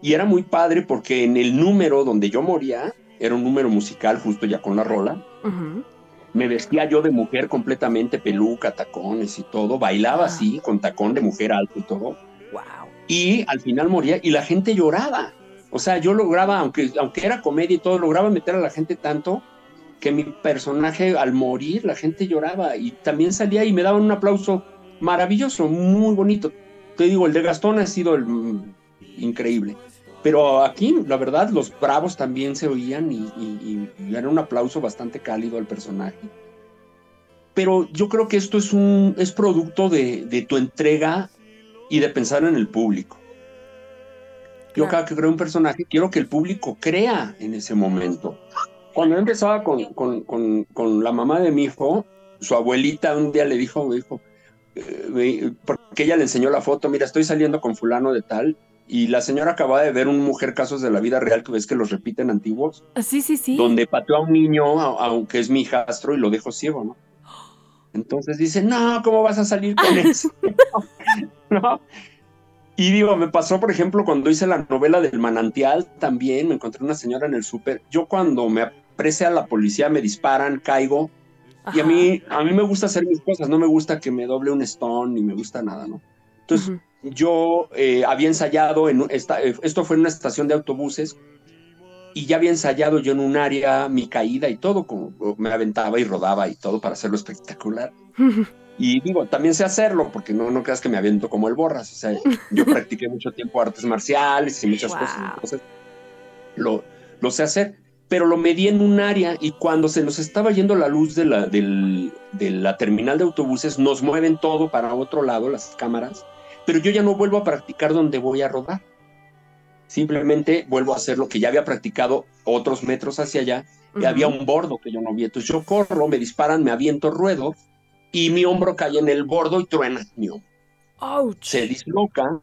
Y era muy padre porque en el número donde yo moría, era un número musical justo ya con la rola. Me vestía yo de mujer completamente, peluca, tacones y todo. Bailaba así, con tacón de mujer alto y todo. Wow. Y al final moría y la gente lloraba. O sea, yo lograba, aunque, aunque era comedia y todo, lograba meter a la gente tanto que mi personaje al morir la gente lloraba y también salía y me daban un aplauso maravilloso, muy bonito. Te digo, el de Gastón ha sido el, mm, increíble. Pero aquí, la verdad, los bravos también se oían y, y, era un aplauso bastante cálido al personaje. Pero yo creo que esto es un es producto de, de tu entrega y de pensar en el público. Yo cada que creo un personaje, quiero que el público crea en ese momento cuando empezaba con, con, con, con, la mamá de mi hijo, su abuelita un día le dijo, me dijo, eh, porque ella le enseñó la foto, mira, estoy saliendo con fulano de tal, y la señora acababa de ver un mujer casos de la vida real que ves que los repiten antiguos. Ah, sí, sí, sí. Donde pateó a un niño, aunque es mi hijastro, y lo dejó ciego, ¿no? Entonces dice, no, ¿cómo vas a salir con eso? ¿No? Y digo, me pasó, por ejemplo, cuando hice la novela del manantial, también me encontré una señora en el súper. Yo cuando me a la policía, me disparan, caigo. Y a mí, a mí me gusta hacer mis cosas, no me gusta que me doble un stone, ni me gusta nada, ¿no? Entonces, yo eh, había ensayado, en esta, eh, esto fue en una estación de autobuses, y ya había ensayado yo en un área mi caída y todo, como me aventaba y rodaba y todo para hacerlo espectacular. Y digo, también sé hacerlo, porque no, no creas que me aviento como el borras. O sea, yo practiqué mucho tiempo artes marciales y muchas cosas, entonces lo, lo sé hacer pero lo medí en un área y cuando se nos estaba yendo la luz de la, de la terminal de autobuses, nos mueven todo para otro lado, las cámaras, pero yo ya no vuelvo a practicar donde voy a rodar. Simplemente vuelvo a hacer lo que ya había practicado otros metros hacia allá, y había un bordo que yo no vi. Entonces yo corro, me disparan, me aviento, ruedo, y mi hombro cae en el bordo y truena mi hombro. Se disloca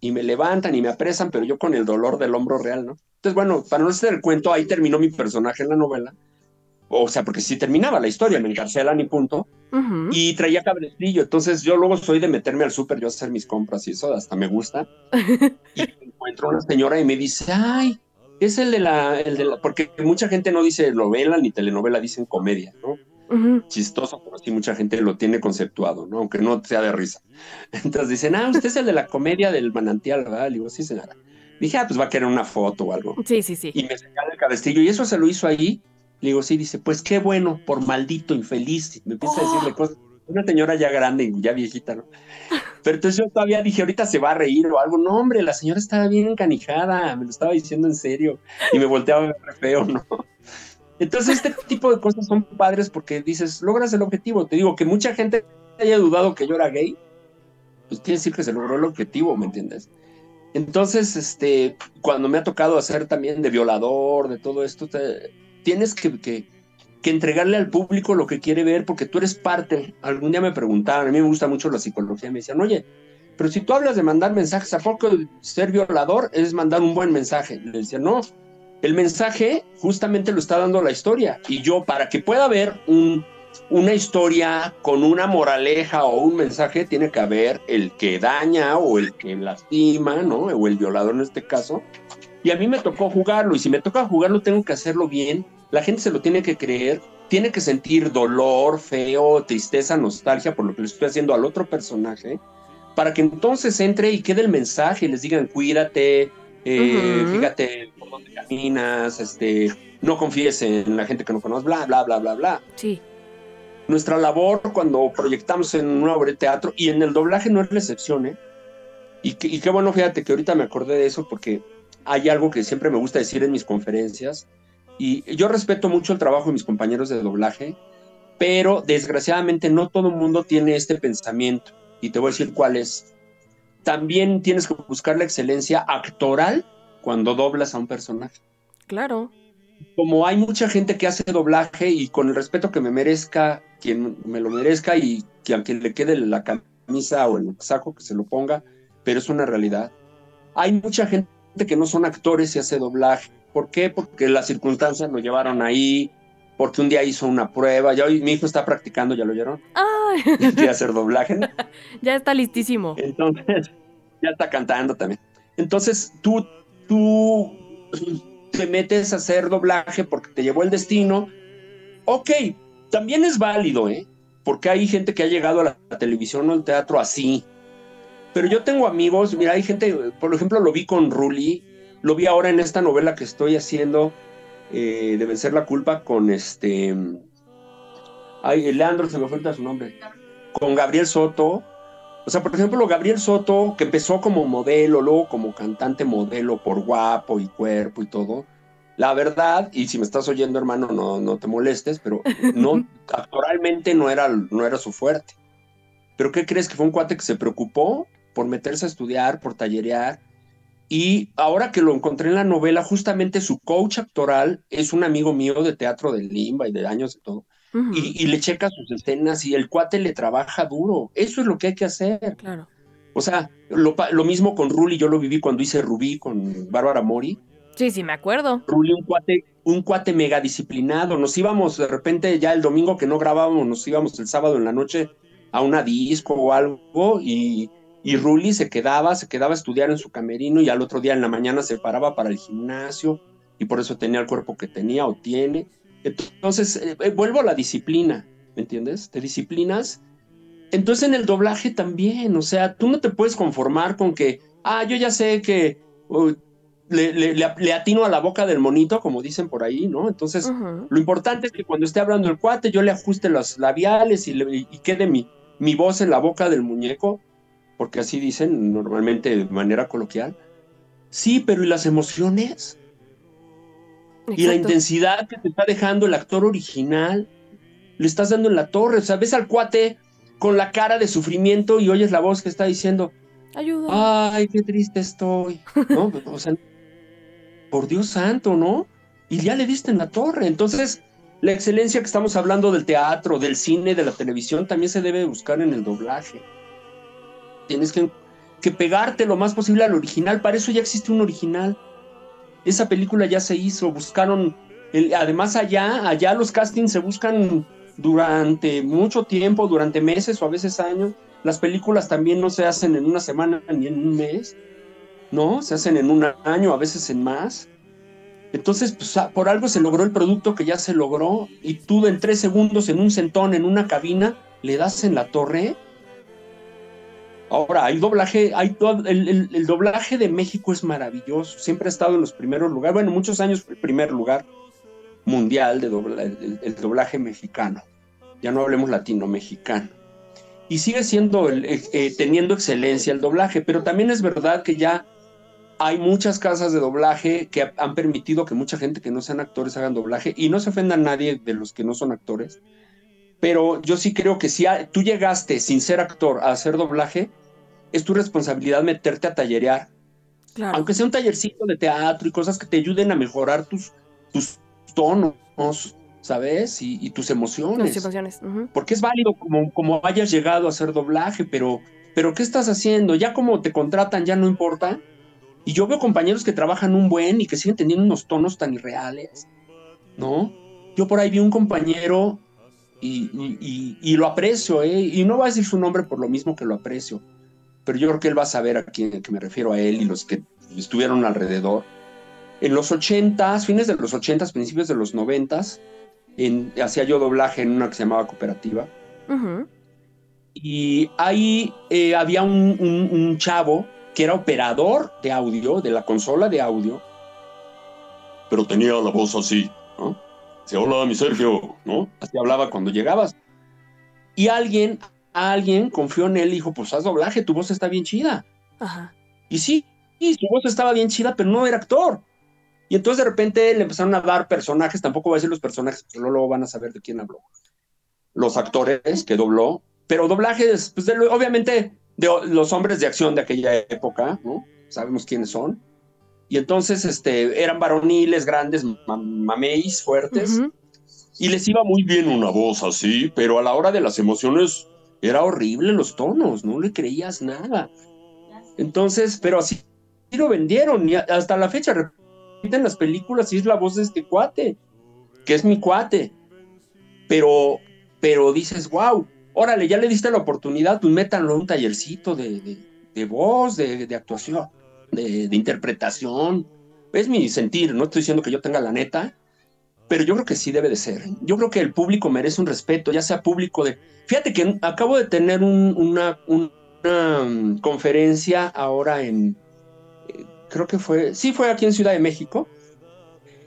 y me levantan y me apresan, pero yo con el dolor del hombro real, ¿no? Entonces, bueno, para no hacer el cuento, ahí terminó mi personaje en la novela. O sea, porque si terminaba la historia, me encarcelan y punto. Y traía cabrestillo. Entonces, yo luego soy de meterme al súper, yo hacer mis compras y eso, hasta me gusta. y encuentro una señora y me dice, ay, es el de la, el de la, porque mucha gente no dice novela ni telenovela, dicen comedia, ¿no? Chistoso, pero sí mucha gente lo tiene conceptuado, ¿no? Aunque no sea de risa. Entonces dicen, ah, usted es el de la comedia del manantial, ¿verdad? Le digo, sí, señora. Dije, ah, pues va a querer una foto o algo. Sí, sí, sí. Y me señala el cabestillo, y eso se lo hizo ahí. Le digo, sí, dice, pues qué bueno, por maldito, infeliz. Me empieza a decirle oh. cosas. Una señora ya grande, ya viejita, ¿no? Pero entonces yo todavía dije, ahorita se va a reír o algo. No, hombre, la señora estaba bien encanijada, me lo estaba diciendo en serio. Y me volteaba a ver feo, ¿no? Entonces, este tipo de cosas son padres porque dices, logras el objetivo. Te digo que mucha gente haya dudado que yo era gay, pues quiere decir que se logró el objetivo, ¿me entiendes? Entonces, este, cuando me ha tocado hacer también de violador, de todo esto, tienes que, que, entregarle al público lo que quiere ver porque tú eres parte. Algún día me preguntaban, a mí me gusta mucho la psicología, me decían, oye, pero si tú hablas de mandar mensajes, ¿a poco ser violador es mandar un buen mensaje? Le decía, no, el mensaje justamente lo está dando la historia. Y yo, para que pueda haber un, una historia con una moraleja o un mensaje, tiene que haber el que daña o el que lastima, ¿no? O el violador en este caso. Y a mí me tocó jugarlo. Y si me toca jugarlo, tengo que hacerlo bien. La gente se lo tiene que creer. Tiene que sentir dolor, feo, tristeza, nostalgia por lo que le estoy haciendo al otro personaje. Para que entonces entre y quede el mensaje y les digan, cuídate, eh, fíjate por dónde caminas, este, no confíes en la gente que no conoces, bla, bla, bla, bla, bla. Sí. Nuestra labor cuando proyectamos en una obra de teatro, y en el doblaje no es la excepción, ¿eh? Y, y qué bueno, fíjate que ahorita me acordé de eso porque hay algo que siempre me gusta decir en mis conferencias, y yo respeto mucho el trabajo de mis compañeros de doblaje, pero desgraciadamente no todo el mundo tiene este pensamiento, y te voy a decir cuál es también tienes que buscar la excelencia actoral cuando doblas a un personaje. Claro. Como hay mucha gente que hace doblaje y con el respeto que me merezca, quien me lo merezca y que a quien le quede la camisa o el saco que se lo ponga, pero es una realidad. Hay mucha gente que no son actores y hace doblaje. ¿Por qué? Porque las circunstancias lo llevaron ahí, porque un día hizo una prueba, ya hoy mi hijo está practicando, ¿ya lo oyeron? ¡Ay! Quiere hacer doblaje. ya está listísimo. Entonces, ya está cantando también. Entonces, tú, tú te metes a hacer doblaje porque te llevó el destino. Ok, también es válido, ¿eh? Porque hay gente que ha llegado a la televisión o al teatro así. Pero yo tengo amigos, mira, hay gente, por ejemplo, lo vi con Ruli, lo vi ahora en esta novela que estoy haciendo, eh, de vencer la culpa con este. Ay, Leandro, se me falta su nombre. Con Gabriel Soto. O sea, por ejemplo, Gabriel Soto, que empezó como modelo, luego como cantante modelo por guapo y cuerpo y todo. La verdad, y si me estás oyendo, hermano, no, no te molestes, pero no, actoralmente no era, no era su fuerte. Pero ¿qué crees? Que fue un cuate que se preocupó por meterse a estudiar, por tallerear, y ahora que lo encontré en la novela, justamente su coach actoral es un amigo mío de teatro de Limba y de años y todo. Y, le checa sus escenas y el cuate le trabaja duro. Eso es lo que hay que hacer. Claro. O sea, lo, mismo con Ruli, yo lo viví cuando hice Rubí con Bárbara Mori. Sí, sí, me acuerdo. Ruli, un cuate, un cuate mega disciplinado. Nos íbamos de repente ya el domingo que no grabábamos, nos íbamos el sábado en la noche a una disco o algo y y Ruli se quedaba, se quedaba a estudiar en su camerino y al otro día en la mañana se paraba para el gimnasio y por eso tenía el cuerpo que tenía o tiene. Entonces, eh, eh, vuelvo a la disciplina, ¿me entiendes? Te disciplinas. Entonces en el doblaje también, o sea, tú no te puedes conformar con que, ah, yo ya sé que le, atino a la boca del monito, como dicen por ahí, ¿no? Entonces, lo importante es que cuando esté hablando el cuate, yo le ajuste los labiales y, y quede mi, mi voz en la boca del muñeco porque así dicen normalmente de manera coloquial. Sí, pero ¿y las emociones? Y la intensidad que te está dejando el actor original, le estás dando en la torre. O sea, ves al cuate con la cara de sufrimiento y oyes la voz que está diciendo, Ayuda. Ay, qué triste estoy. ¿No? O sea, por Dios santo, ¿no? Y ya le diste en la torre. Entonces, la excelencia que estamos hablando del teatro, del cine, de la televisión, también se debe buscar en el doblaje. Tienes que, que pegarte lo más posible al original. Para eso ya existe un original. Esa película ya se hizo. Buscaron. El, además, allá, allá los castings se buscan durante mucho tiempo, durante meses o a veces años. Las películas también no se hacen en una semana ni en un mes, ¿no? Se hacen en un año, a veces en más. Entonces, pues, por algo se logró el producto que ya se logró y tú en tres segundos en un centón, en una cabina, le das en la torre. Ahora, hay doblaje, hay el, el, doblaje de México es maravilloso, siempre ha estado en los primeros lugares, bueno, muchos años el primer lugar mundial de el, doblaje mexicano, ya no hablemos latino-mexicano. Y sigue siendo, eh, teniendo excelencia el doblaje, pero también es verdad que ya hay muchas casas de doblaje que han permitido que mucha gente que no sean actores hagan doblaje y no se ofenda a nadie de los que no son actores. Pero yo sí creo que si tú llegaste sin ser actor a hacer doblaje, es tu responsabilidad meterte a tallerear. Claro. Aunque sea un tallercito de teatro y cosas que te ayuden a mejorar tus, tus tonos, ¿sabes? Y, y tus emociones. Tus emociones. Uh -huh. Porque es válido como, como hayas llegado a hacer doblaje, pero, pero ¿qué estás haciendo? Ya como te contratan, ya no importa. Y yo veo compañeros que trabajan un buen y que siguen teniendo unos tonos tan irreales, ¿no? Yo por ahí vi un compañero y, y, y, y, lo aprecio, ¿eh? Y no voy a decir su nombre por lo mismo que lo aprecio, pero yo creo que él va a saber a quién que me refiero a él y los que estuvieron alrededor. En los ochentas, fines de los ochentas, principios de los noventas, en, hacía yo doblaje en una que se llamaba Cooperativa. Uh -huh. Y ahí eh, había un, un, un chavo que era operador de audio, de la consola de audio, pero tenía la voz así, ¿no? Dice, hola, mi Sergio, ¿no? Así hablaba cuando llegabas. Y alguien, alguien confió en él y dijo, pues haz doblaje, tu voz está bien chida. Ajá. Y sí, y su voz estaba bien chida, pero no era actor. Y entonces de repente le empezaron a dar personajes, tampoco voy a decir los personajes, pero luego van a saber de quién habló. Los actores que dobló, pero doblajes, pues de, obviamente de los hombres de acción de aquella época, ¿no? Sabemos quiénes son. Y entonces este, eran varoniles, grandes, mameis, fuertes. Uh -huh. Y les iba muy bien una voz así, pero a la hora de las emociones era horrible los tonos, no le creías nada. Entonces, pero así lo vendieron y hasta la fecha repiten las películas y es la voz de este cuate, que es mi cuate. Pero, pero dices, wow, órale, ya le diste la oportunidad, pues métanlo a un tallercito de, de, de voz, de, de actuación, de, de, interpretación. Es mi sentir, no estoy diciendo que yo tenga la neta, pero yo creo que sí debe de ser. Yo creo que el público merece un respeto, ya sea público de... Fíjate que acabo de tener un, una, una um, conferencia ahora en... Eh, creo que fue... Sí, fue aquí en Ciudad de México.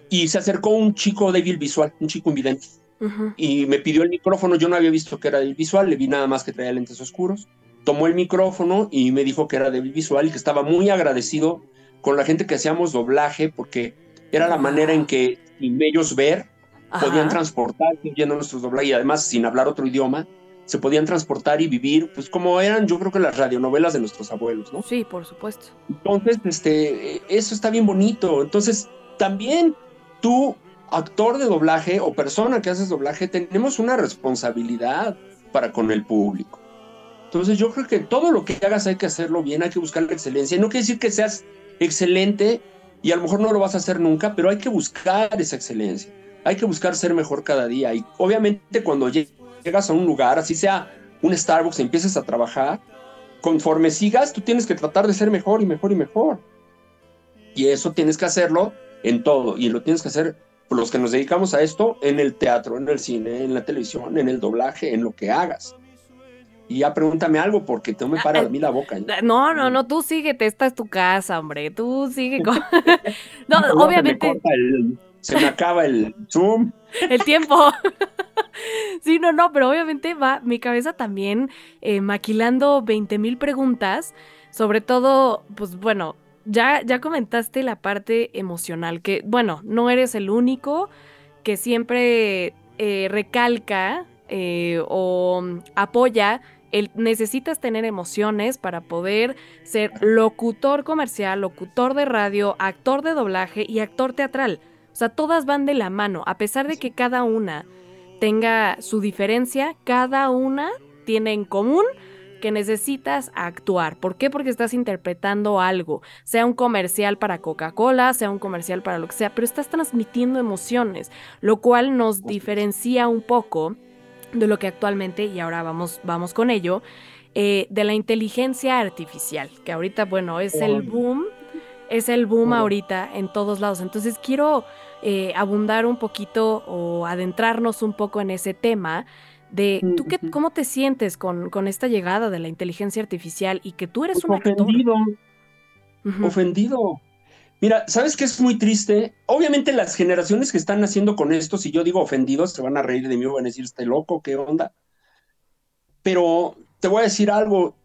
Y se acercó un chico débil visual, un chico invidente. Uh -huh. Y me pidió el micrófono, yo no había visto que era débil visual, le vi nada más que traía lentes oscuros. Tomó el micrófono y me dijo que era débil visual y que estaba muy agradecido con la gente que hacíamos doblaje porque era la manera en que sin ellos ver Ajá. podían transportarse viendo nuestros doblajes y además sin hablar otro idioma se podían transportar y vivir pues como eran yo creo que las radionovelas de nuestros abuelos, ¿no? Sí, por supuesto. Entonces, este, eso está bien bonito. Entonces, también tú actor de doblaje o persona que haces doblaje, tenemos una responsabilidad para con el público. Entonces yo creo que todo lo que hagas hay que hacerlo bien, hay que buscar la excelencia. No quiere decir que seas excelente y a lo mejor no lo vas a hacer nunca, pero hay que buscar esa excelencia. Hay que buscar ser mejor cada día. Y obviamente cuando llegas a un lugar, así sea un Starbucks, y empieces a trabajar, conforme sigas, tú tienes que tratar de ser mejor y mejor y mejor. Y eso tienes que hacerlo en todo. Y lo tienes que hacer los que nos dedicamos a esto en el teatro, en el cine, en la televisión, en el doblaje, en lo que hagas. Y ya pregúntame algo porque no me para a mí la boca. ¿eh? No, no, no, tú síguete, esta es tu casa, hombre, tú sigue con... no, no, obviamente... Se me, el, se me acaba el Zoom. El tiempo. sí, no, no, pero obviamente va mi cabeza también eh, maquilando 20 mil preguntas, sobre todo, pues bueno, ya, ya comentaste la parte emocional, que bueno, no eres el único que siempre eh, recalca eh, o apoya el, necesitas tener emociones para poder ser locutor comercial, locutor de radio, actor de doblaje y actor teatral. O sea, todas van de la mano, a pesar de que cada una tenga su diferencia, cada una tiene en común que necesitas actuar. ¿Por qué? Porque estás interpretando algo, sea un comercial para Coca-Cola, sea un comercial para lo que sea, pero estás transmitiendo emociones, lo cual nos diferencia un poco de lo que actualmente, y ahora vamos, vamos con ello, eh, de la inteligencia artificial, que ahorita, bueno, es el boom, es el boom ahorita en todos lados. Entonces quiero eh, abundar un poquito o adentrarnos un poco en ese tema de tú qué, cómo te sientes con, con, esta llegada de la inteligencia artificial y que tú eres un ofendido, ofendido. Mira, ¿sabes qué es muy triste? Obviamente las generaciones que están haciendo con esto, si yo digo ofendidos, se van a reír de mí, van a decir, este loco, ¿qué onda? Pero te voy a decir algo,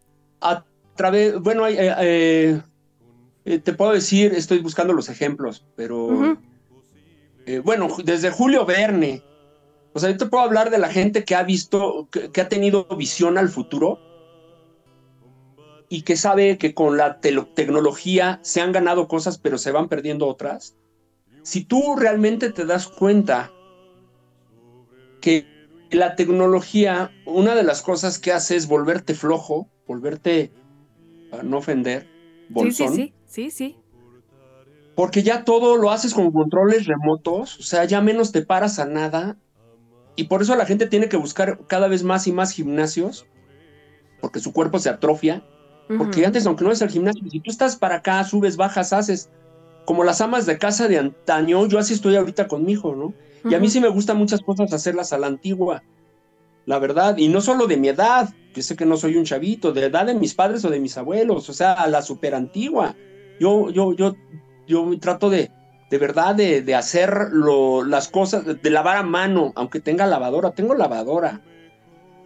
a través, bueno, eh, eh, eh, te puedo decir, estoy buscando los ejemplos, pero bueno, desde Julio Verne, o sea, yo te puedo hablar de la gente que ha visto, que ha tenido visión al futuro y que sabe que con la tecnología se han ganado cosas, pero se van perdiendo otras, si tú realmente te das cuenta que la tecnología, una de las cosas que hace es volverte flojo, volverte, a no ofender, bolsón. Sí, sí, sí, sí, Porque ya todo lo haces con controles remotos, o sea, ya menos te paras a nada. Y por eso la gente tiene que buscar cada vez más y más gimnasios, porque su cuerpo se atrofia porque antes, aunque no es el gimnasio, si tú estás para acá, subes, bajas, haces, como las amas de casa de antaño, yo así estoy ahorita con mi hijo, ¿no? Y a mí sí me gustan muchas cosas hacerlas a la antigua, la verdad, y no solo de mi edad, yo sé que no soy un chavito, de edad de mis padres o de mis abuelos, o sea, a la super antigua. Yo, yo, yo, yo trato de, de verdad, de, de hacer las cosas, de lavar a mano, aunque tenga lavadora, tengo lavadora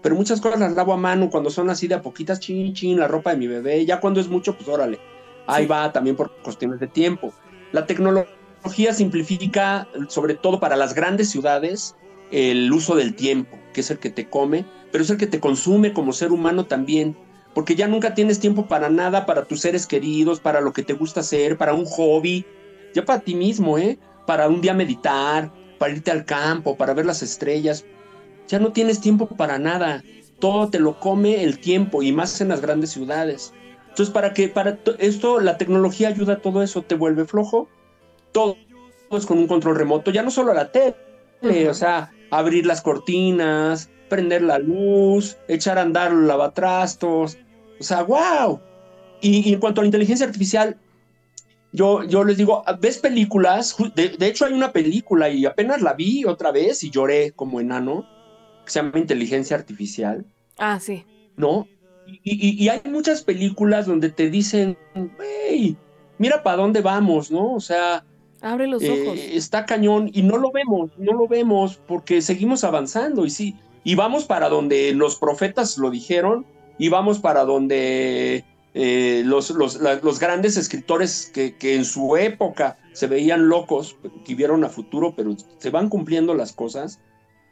pero muchas cosas las lavo a mano cuando son así de a poquitas, chin, chin, la ropa de mi bebé, ya cuando es mucho, pues órale, ahí va también por cuestiones de tiempo. La tecnología simplifica, sobre todo para las grandes ciudades, el uso del tiempo, que es el que te come, pero es el que te consume como ser humano también, porque ya nunca tienes tiempo para nada, para tus seres queridos, para lo que te gusta hacer, para un hobby, ya para ti mismo, ¿eh? Para un día meditar, para irte al campo, para ver las estrellas, ya no tienes tiempo para nada. Todo te lo come el tiempo y más en las grandes ciudades. Entonces, para que para esto la tecnología ayuda a todo eso, te vuelve flojo. Todo es con un control remoto, ya no solo a la tele, o sea, abrir las cortinas, prender la luz, echar a andar los lavatrastos. O sea, wow. Y, en cuanto a la inteligencia artificial, yo, yo les digo, ves películas, de, de, hecho hay una película y apenas la vi otra vez y lloré como enano, se llama Inteligencia Artificial. Ah, sí. ¿No? Y, hay muchas películas donde te dicen, hey, mira para dónde vamos, ¿no? O sea... Abre los eh, ojos. Está cañón y no lo vemos, no lo vemos porque seguimos avanzando y sí, y vamos para donde los profetas lo dijeron y vamos para donde eh, los, los, grandes escritores que, que, en su época se veían locos, que vieron a futuro, pero se van cumpliendo las cosas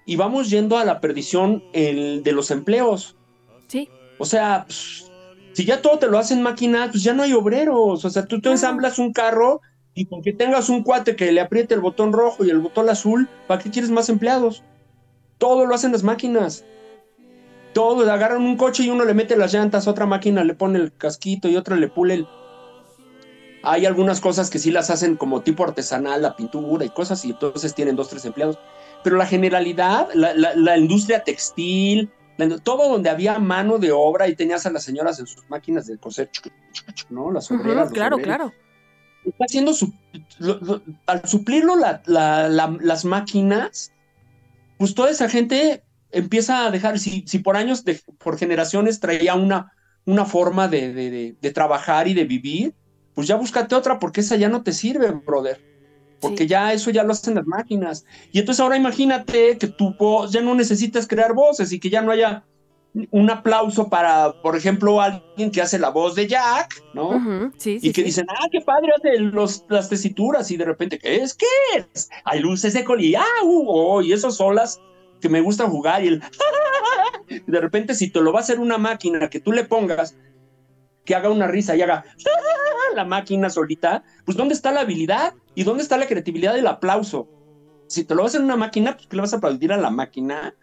y vamos yendo a la perdición el, de los empleos. Sí. O sea, pues, si ya todo te lo hacen máquinas, pues ya no hay obreros. O sea, tú te ensamblas un carro y con que tengas un cuate que le apriete el botón rojo y el botón azul, ¿para qué quieres más empleados? Todo lo hacen las máquinas. Todo, agarran un coche y uno le mete las llantas, otra máquina le pone el casquito y otra le pule el... Hay algunas cosas que sí las hacen como tipo artesanal, la pintura y cosas, y entonces tienen dos, tres empleados pero la generalidad, la, industria textil, todo donde había mano de obra y tenías a las señoras en sus máquinas de coser, ¿no? Las obreras. claro, claro. Está haciendo su, al suplirlo las máquinas, pues toda esa gente empieza a dejar, si, si por años, por generaciones traía una, una forma de, de trabajar y de vivir, pues ya búscate otra porque esa ya no te sirve, brother porque ya eso ya lo hacen las máquinas. Y entonces ahora imagínate que tu voz ya no necesitas crear voces y que ya no haya un aplauso para, por ejemplo, alguien que hace la voz de Jack, ¿no? sí, y que dicen, ah, qué padre hace los, las tesituras y de repente, ¿qué es? ¿Qué es? Hay luces de colía, uh, oh, y esas olas que me gusta jugar y el... De repente, si te lo va a hacer una máquina que tú le pongas, que haga una risa y haga la máquina solita, pues ¿dónde está la habilidad? ¿Y dónde está la creatividad del aplauso? Si te lo va a hacer una máquina, pues ¿qué le vas a aplaudir a la máquina?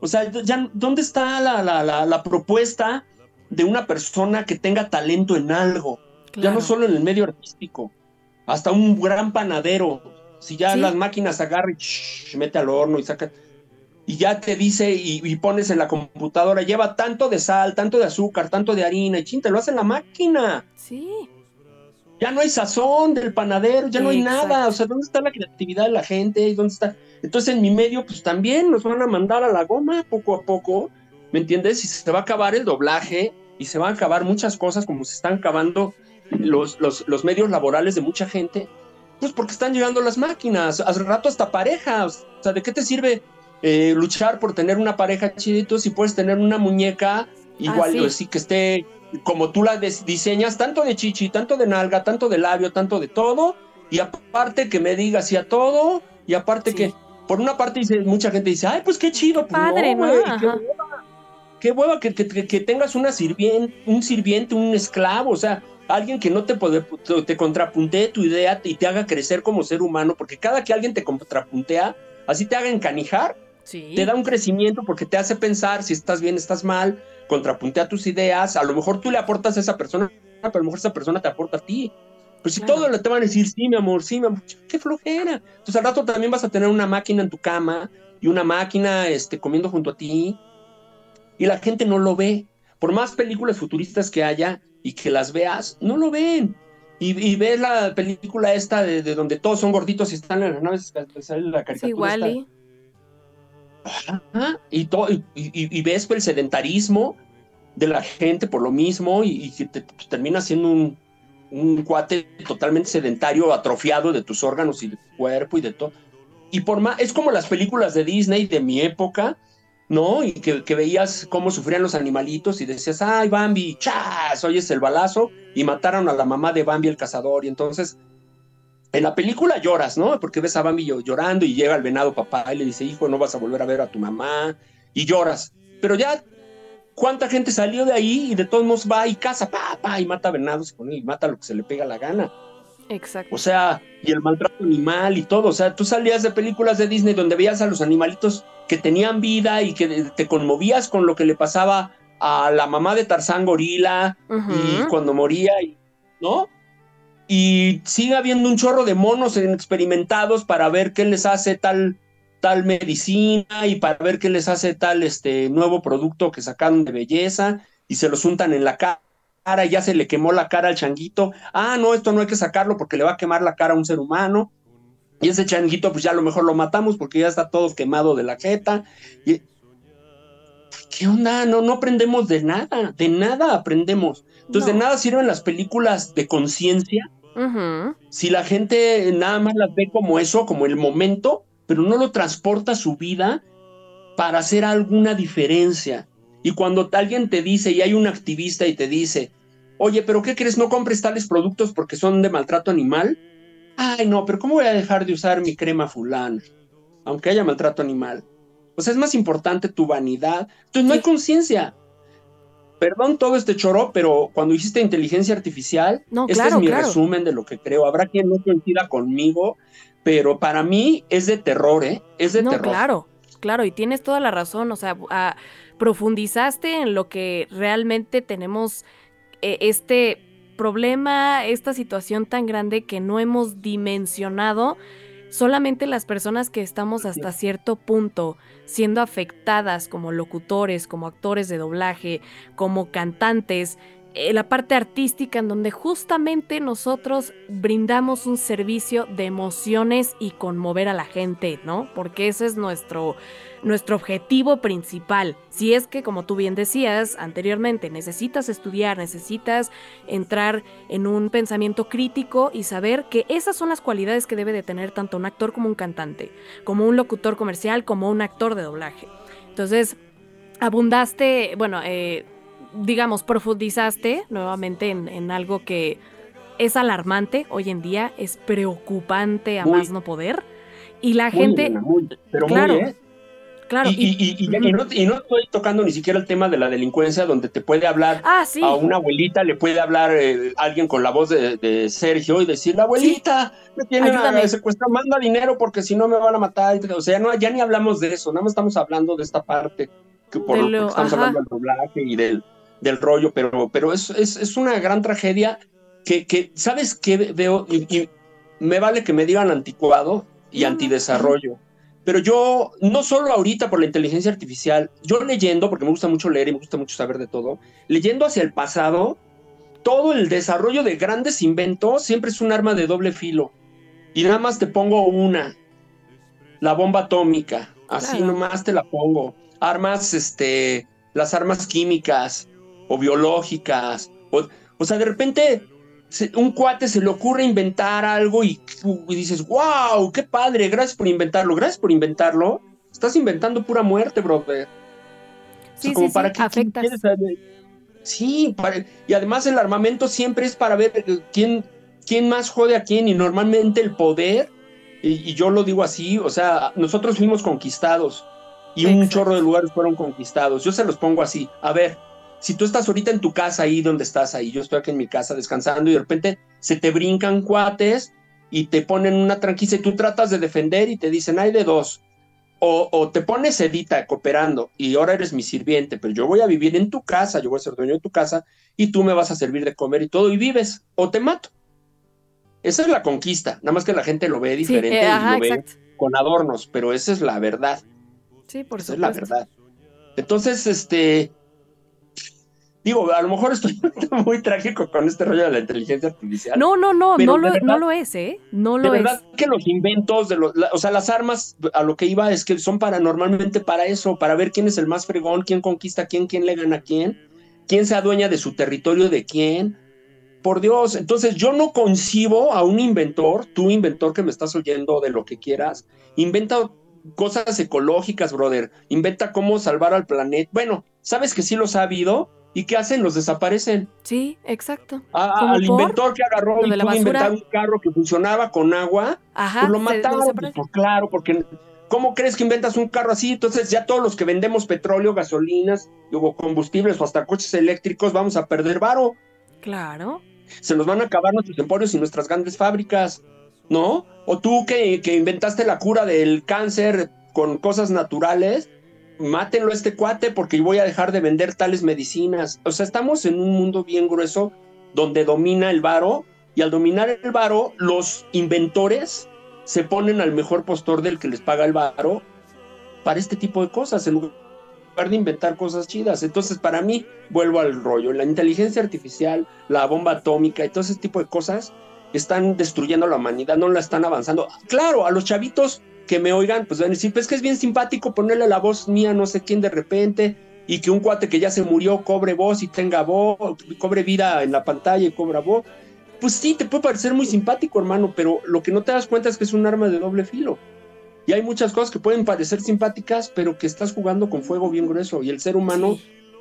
O sea, ya, ¿dónde está la, la, la, propuesta de una persona que tenga talento en algo? Ya no solo en el medio artístico, hasta un gran panadero. Si ya las máquinas agarran y mete al horno y saca y ya te dice y, pones en la computadora, lleva tanto de sal, tanto de azúcar, tanto de harina, y ching, te lo hace en la máquina. Sí. Ya no hay sazón del panadero, ya no hay nada. O sea, ¿dónde está la creatividad de la gente? ¿Dónde está? Entonces, en mi medio, pues también nos van a mandar a la goma poco a poco, ¿me entiendes? Y se va a acabar el doblaje y se van a acabar muchas cosas como se están acabando los, los, los medios laborales de mucha gente. Pues porque están llegando las máquinas, hace rato hasta parejas. O sea, ¿de qué te sirve eh, luchar por tener una pareja chidito si puedes tener una muñeca igual, ah, sí. que esté como tú la diseñas, tanto de chichi, tanto de nalga, tanto de labio, tanto de todo, y aparte que me digas si a todo, y aparte que, por una parte dice, mucha gente dice, ay, pues qué chido, pues padre, ¿no? qué hueva, que, que, tengas una sirviente, un sirviente, un esclavo, o sea, alguien que no te, puede, te contrapuntee tu idea y te haga crecer como ser humano, porque cada que alguien te contrapuntea, así te haga encanijar, te da un crecimiento porque te hace pensar si estás bien, estás mal, contrapuntea tus ideas, a lo mejor tú le aportas a esa persona, pero a lo mejor esa persona te aporta a ti. Pues si todo le te van a decir, sí, mi amor, sí, mi amor, qué flojera. Entonces al rato también vas a tener una máquina en tu cama y una máquina este, comiendo junto a ti y la gente no lo ve. Por más películas futuristas que haya y que las veas, no lo ven. Y, ves la película esta de, donde todos son gorditos y están en las naves, sale la caricatura. Y, y, ves el sedentarismo de la gente por lo mismo y, que te, termina siendo un, un, cuate totalmente sedentario, atrofiado de tus órganos y de tu cuerpo y de todo. Y por más, es como las películas de Disney de mi época, ¿no? Y que, que veías cómo sufrían los animalitos y decías, ay, Bambi, chas, oyes el balazo y mataron a la mamá de Bambi el cazador. Y entonces en la película lloras, ¿no? Porque ves a Bambi llorando y llega el venado papá y le dice, hijo, no vas a volver a ver a tu mamá, y lloras. Pero ya, ¿cuánta gente salió de ahí y de todos modos va y caza, papá, y mata venados y mata lo que se le pega la gana? Exacto. O sea, y el maltrato animal y todo. O sea, tú salías de películas de Disney donde veías a los animalitos que tenían vida y que te conmovías con lo que le pasaba a la mamá de Tarzán Gorila y cuando moría, ¿no? Y sigue habiendo un chorro de monos experimentados para ver qué les hace tal, tal medicina y para ver qué les hace tal este nuevo producto que sacaron de belleza y se los untan en la cara, ya se le quemó la cara al changuito, ah, no, esto no hay que sacarlo porque le va a quemar la cara a un ser humano, y ese changuito pues ya a lo mejor lo matamos porque ya está todo quemado de la jeta, y... ¿qué onda? No, no aprendemos de nada, de nada aprendemos. Entonces de nada sirven las películas de conciencia si la gente nada más las ve como eso, como el momento, pero no lo transporta a su vida para hacer alguna diferencia. Y cuando alguien te dice, y hay un activista y te dice, oye, pero ¿qué crees? No compres tales productos porque son de maltrato animal. Ay, no, pero ¿cómo voy a dejar de usar mi crema fulano? Aunque haya maltrato animal. O sea, es más importante tu vanidad. Entonces no hay conciencia perdón todo este choro, pero cuando hiciste inteligencia artificial, este es mi resumen de lo que creo. Habrá quien no coincida conmigo, pero para mí es de terror, ¿eh? Es de terror. Claro, claro, y tienes toda la razón. O sea, profundizaste en lo que realmente tenemos eh, este problema, esta situación tan grande que no hemos dimensionado solamente las personas que estamos hasta cierto punto siendo afectadas como locutores, como actores de doblaje, como cantantes, eh, la parte artística en donde justamente nosotros brindamos un servicio de emociones y conmover a la gente, ¿no? Porque ese es nuestro, nuestro objetivo principal. Si es que, como tú bien decías anteriormente, necesitas estudiar, necesitas entrar en un pensamiento crítico y saber que esas son las cualidades que debe de tener tanto un actor como un cantante, como un locutor comercial, como un actor de doblaje. Entonces, abundaste, bueno, eh, digamos, profundizaste nuevamente en, algo que es alarmante hoy en día, es preocupante a más no poder. Y la gente. pero claro. ¿eh? Claro. Y, no, estoy tocando ni siquiera el tema de la delincuencia, donde te puede hablar ah, a una abuelita, le puede hablar eh, alguien con la voz de, Sergio y decir, la abuelita, me tienen secuestrado, manda dinero porque si no me van a matar. O sea, no, ya ni hablamos de eso, nada más estamos hablando de esta parte, que por lo, que estamos hablando del doblaje y del, del rollo, pero, pero es, es, una gran tragedia que, que ¿sabes qué veo? Y, me vale que me digan anticuado y antidesarrollo pero yo, no solo ahorita por la inteligencia artificial, yo leyendo, porque me gusta mucho leer y me gusta mucho saber de todo, leyendo hacia el pasado, todo el desarrollo de grandes inventos siempre es un arma de doble filo. Y nada más te pongo una, la bomba atómica, así nomás te la pongo. Armas, este, las armas químicas o biológicas. O, o sea, de repente un cuate se le ocurre inventar algo y, dices, wow, qué padre, gracias por inventarlo, gracias por inventarlo. Estás inventando pura muerte, brother. Sí, sí, para sí, Sí, y además el armamento siempre es para ver quién, quién más jode a quién y normalmente el poder, y, yo lo digo así, o sea, nosotros fuimos conquistados y un chorro de lugares fueron conquistados. Yo se los pongo así, a ver, si tú estás ahorita en tu casa ahí donde estás ahí, yo estoy aquí en mi casa descansando y de repente se te brincan cuates y te ponen una tranquila y tú tratas de defender y te dicen, hay de dos. O, te pones edita cooperando y ahora eres mi sirviente, pero yo voy a vivir en tu casa, yo voy a ser dueño de tu casa y tú me vas a servir de comer y todo y vives o te mato. Esa es la conquista, nada más que la gente lo ve diferente eh, y lo ve con adornos, pero esa es la verdad. Sí, por esa es la verdad. Entonces, este, Digo, a lo mejor estoy muy trágico con este rollo de la inteligencia artificial. No, no, no, no lo, no lo es, ¿eh? No lo de verdad que los inventos de los, o sea, las armas, a lo que iba es que son para normalmente para eso, para ver quién es el más fregón, quién conquista a quién, quién le gana a quién, quién se adueña de su territorio de quién. Por Dios, entonces yo no concibo a un inventor, tú inventor que me estás oyendo de lo que quieras, inventa cosas ecológicas, brother, inventa cómo salvar al planeta. Bueno, sabes que sí los ha habido, ¿Y qué hacen? Los desaparecen. Sí, exacto. al inventor que agarró y pudo inventar un carro que funcionaba con agua, pues lo mataron. Pues, claro, porque ¿cómo crees que inventas un carro así? Entonces ya todos los que vendemos petróleo, gasolinas, luego combustibles o hasta coches eléctricos vamos a perder varo. Claro. Se nos van a acabar nuestros emporios y nuestras grandes fábricas, ¿no? O tú que, que inventaste la cura del cáncer con cosas naturales, mátenlo a este cuate porque voy a dejar de vender tales medicinas. O sea, estamos en un mundo bien grueso donde domina el varo y al dominar el varo, los inventores se ponen al mejor postor del que les paga el varo para este tipo de cosas, en lugar de inventar cosas chidas. Entonces, para mí, vuelvo al rollo, la inteligencia artificial, la bomba atómica y todo ese tipo de cosas están destruyendo la humanidad, no la están avanzando. Claro, a los chavitos que me oigan, pues van a decir, pues que es bien simpático ponerle la voz mía no sé quién de repente y que un cuate que ya se murió cobre voz y tenga voz, cobre vida en la pantalla y cobra voz. Pues sí, te puede parecer muy simpático, hermano, pero lo que no te das cuenta es que es un arma de doble filo. Y hay muchas cosas que pueden parecer simpáticas, pero que estás jugando con fuego bien grueso. Y el ser humano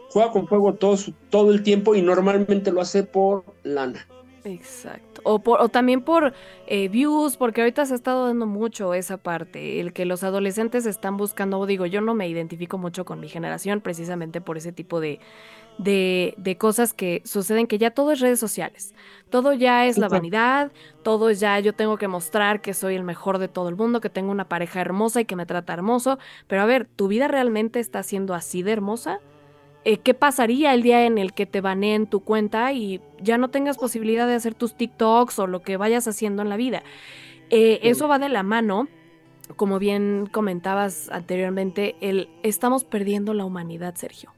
juega con fuego todo, todo el tiempo y normalmente lo hace por lana. Exacto. O, por, o también por eh, views, porque ahorita se ha estado dando mucho esa parte, el que los adolescentes están buscando, digo, yo no me identifico mucho con mi generación precisamente por ese tipo de, de, de cosas que suceden, que ya todo es redes sociales, todo ya es la vanidad, todo es ya yo tengo que mostrar que soy el mejor de todo el mundo, que tengo una pareja hermosa y que me trata hermoso, pero a ver, ¿tu vida realmente está siendo así de hermosa? Eh, qué pasaría el día en el que te baneen tu cuenta y ya no tengas posibilidad de hacer tus TikToks o lo que vayas haciendo en la vida. Eh, eso va de la mano, como bien comentabas anteriormente, el estamos perdiendo la humanidad, Sergio.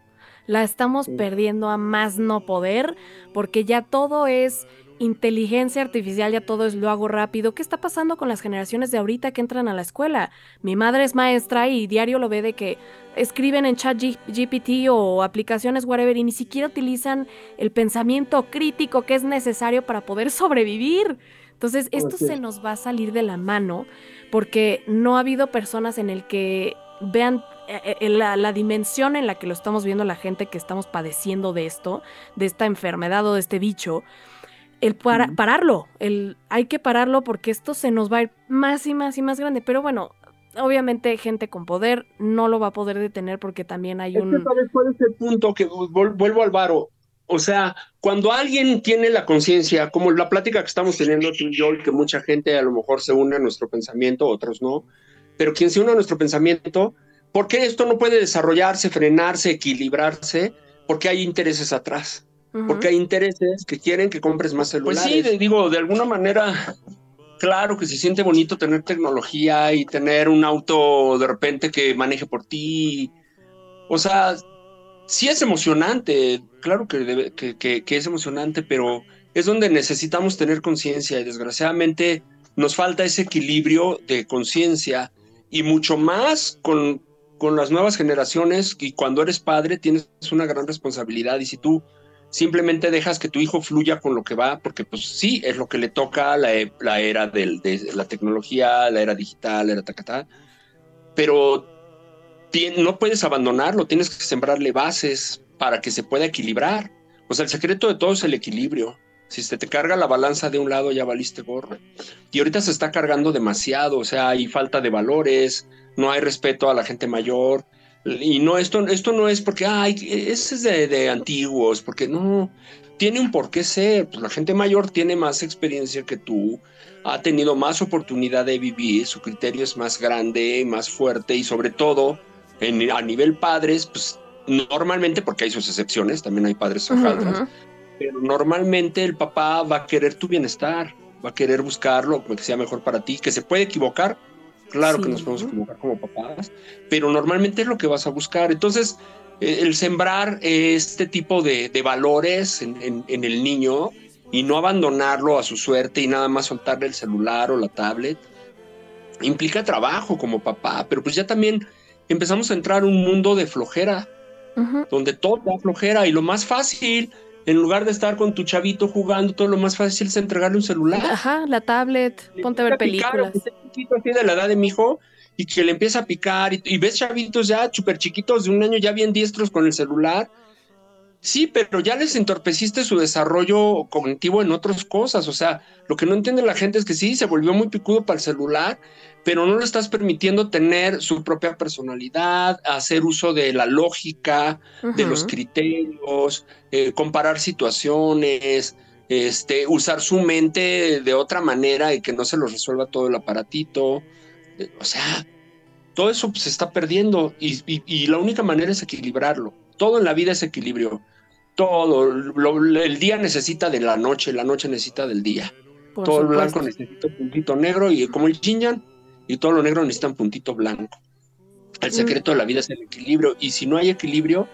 La estamos perdiendo a más no poder porque ya todo es inteligencia artificial, ya todo es lo hago rápido. ¿Qué está pasando con las generaciones de ahorita que entran a la escuela? Mi madre es maestra y diario lo ve de que escriben en chat GPT o aplicaciones whatever y ni siquiera utilizan el pensamiento crítico que es necesario para poder sobrevivir. Entonces, esto se nos va a salir de la mano porque no ha habido personas en el que vean eh, eh, la, la, dimensión en la que lo estamos viendo la gente que estamos padeciendo de esto, de esta enfermedad o de este bicho el pararlo, el hay que pararlo porque esto se nos va a ir más y más y más grande. Pero bueno, obviamente gente con poder no lo va a poder detener porque también hay un... ¿Sabes cuál es el punto? Que vuelvo al varo. O sea, cuando alguien tiene la conciencia, como la plática que estamos teniendo tú y yo, que mucha gente a lo mejor se une a nuestro pensamiento, otros no, pero quien se une a nuestro pensamiento, ¿por qué esto no puede desarrollarse, frenarse, equilibrarse? Porque hay intereses atrás. Porque hay intereses que quieren que compres más celulares. Pues sí, digo, de alguna manera, claro que se siente bonito tener tecnología y tener un auto de repente que maneje por ti. O sea, sí es emocionante, claro que, que, es emocionante, pero es donde necesitamos tener conciencia y desgraciadamente nos falta ese equilibrio de conciencia y mucho más con, con las nuevas generaciones y cuando eres padre tienes una gran responsabilidad y si tú simplemente dejas que tu hijo fluya con lo que va, porque pues sí, es lo que le toca la, la era del, de la tecnología, la era digital, la era tacatá, pero no puedes abandonarlo, tienes que sembrarle bases para que se pueda equilibrar. O sea, el secreto de todo es el equilibrio. Si se te carga la balanza de un lado, ya valiste gorro. Y ahorita se está cargando demasiado, o sea, hay falta de valores, no hay respeto a la gente mayor. Y no, esto, esto no es porque, ay, ese es de, de antiguos, porque no, tiene un por qué ser. Pues la gente mayor tiene más experiencia que tú, ha tenido más oportunidad de vivir, su criterio es más grande, más fuerte y sobre todo a nivel padres, pues normalmente, porque hay sus excepciones, también hay padres hojaldras, pero normalmente el papá va a querer tu bienestar, va a querer buscarlo, que sea mejor para ti, que se puede equivocar, claro que nos podemos equivocar como papás, pero normalmente es lo que vas a buscar. Entonces, e, el sembrar este tipo de, valores en, en, el niño y no abandonarlo a su suerte y nada más soltarle el celular o la tablet, implica trabajo como papá, pero pues ya también empezamos a entrar un mundo de flojera, donde todo da flojera y lo más fácil, en lugar de estar con tu chavito jugando, todo lo más fácil es entregarle un celular. Ajá, la tablet, ponte a ver películas. chiquito así de la edad de mi hijo y que le empieza a picar y, y ves chavitos ya súper chiquitos de un año ya bien diestros con el celular. Sí, pero ya les entorpeciste su desarrollo cognitivo en otras cosas. O sea, lo que no entiende la gente es que sí, se volvió muy picudo para el celular pero no le estás permitiendo tener su propia personalidad, hacer uso de la lógica, de los criterios, eh, comparar situaciones, este, usar su mente de otra manera y que no se lo resuelva todo el aparatito. Eh, o sea, todo eso se está perdiendo y, la única manera es equilibrarlo. Todo en la vida es equilibrio. Todo, el día necesita de la noche, la noche necesita del día. todo el blanco necesita un puntito negro y como el yin y todo lo negro necesita un puntito blanco. El secreto de la vida es el equilibrio y si no hay equilibrio,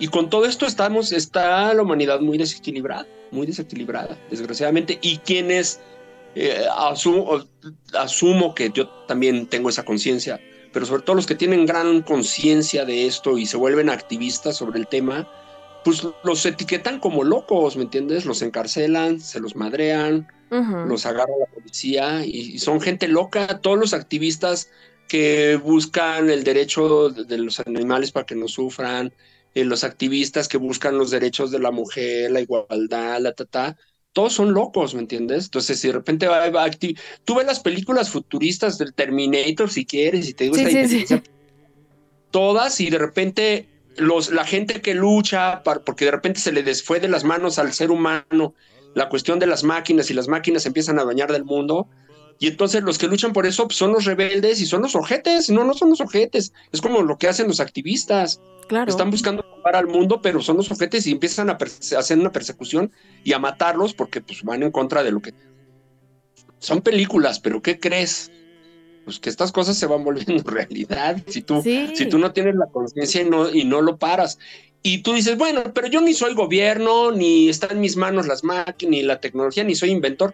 y con todo esto estamos, está la humanidad muy desequilibrada, muy desequilibrada, desgraciadamente, y quienes eh, asumo, asumo que yo también tengo esa conciencia, pero sobre todo los que tienen gran conciencia de esto y se vuelven activistas sobre el tema, pues los etiquetan como locos, ¿me entiendes? Los encarcelan, se los madrean, los agarra la policía y, son gente loca, todos los activistas que buscan el derecho de, los animales para que no sufran, eh, los activistas que buscan los derechos de la mujer, la igualdad, la tata, todos son locos, ¿me entiendes? Entonces, si de repente va, va tú ves las películas futuristas del Terminator si quieres y te digo todas y de repente los, la gente que lucha porque de repente se le desfue de las manos al ser humano la cuestión de las máquinas y las máquinas empiezan a dañar del mundo. Y entonces los que luchan por eso pues, son los rebeldes y son los ojetes. No, no son los ojetes. Es como lo que hacen los activistas. Claro. Están buscando salvar al mundo, pero son los ojetes y empiezan a, hacer una persecución y a matarlos porque pues, van en contra de lo que. Son películas, pero ¿qué crees? Pues que estas cosas se van volviendo realidad si tú, si tú no tienes la conciencia y no, y no lo paras. Y tú dices, bueno, pero yo ni soy gobierno, ni está en mis manos las máquinas, ni la tecnología, ni soy inventor.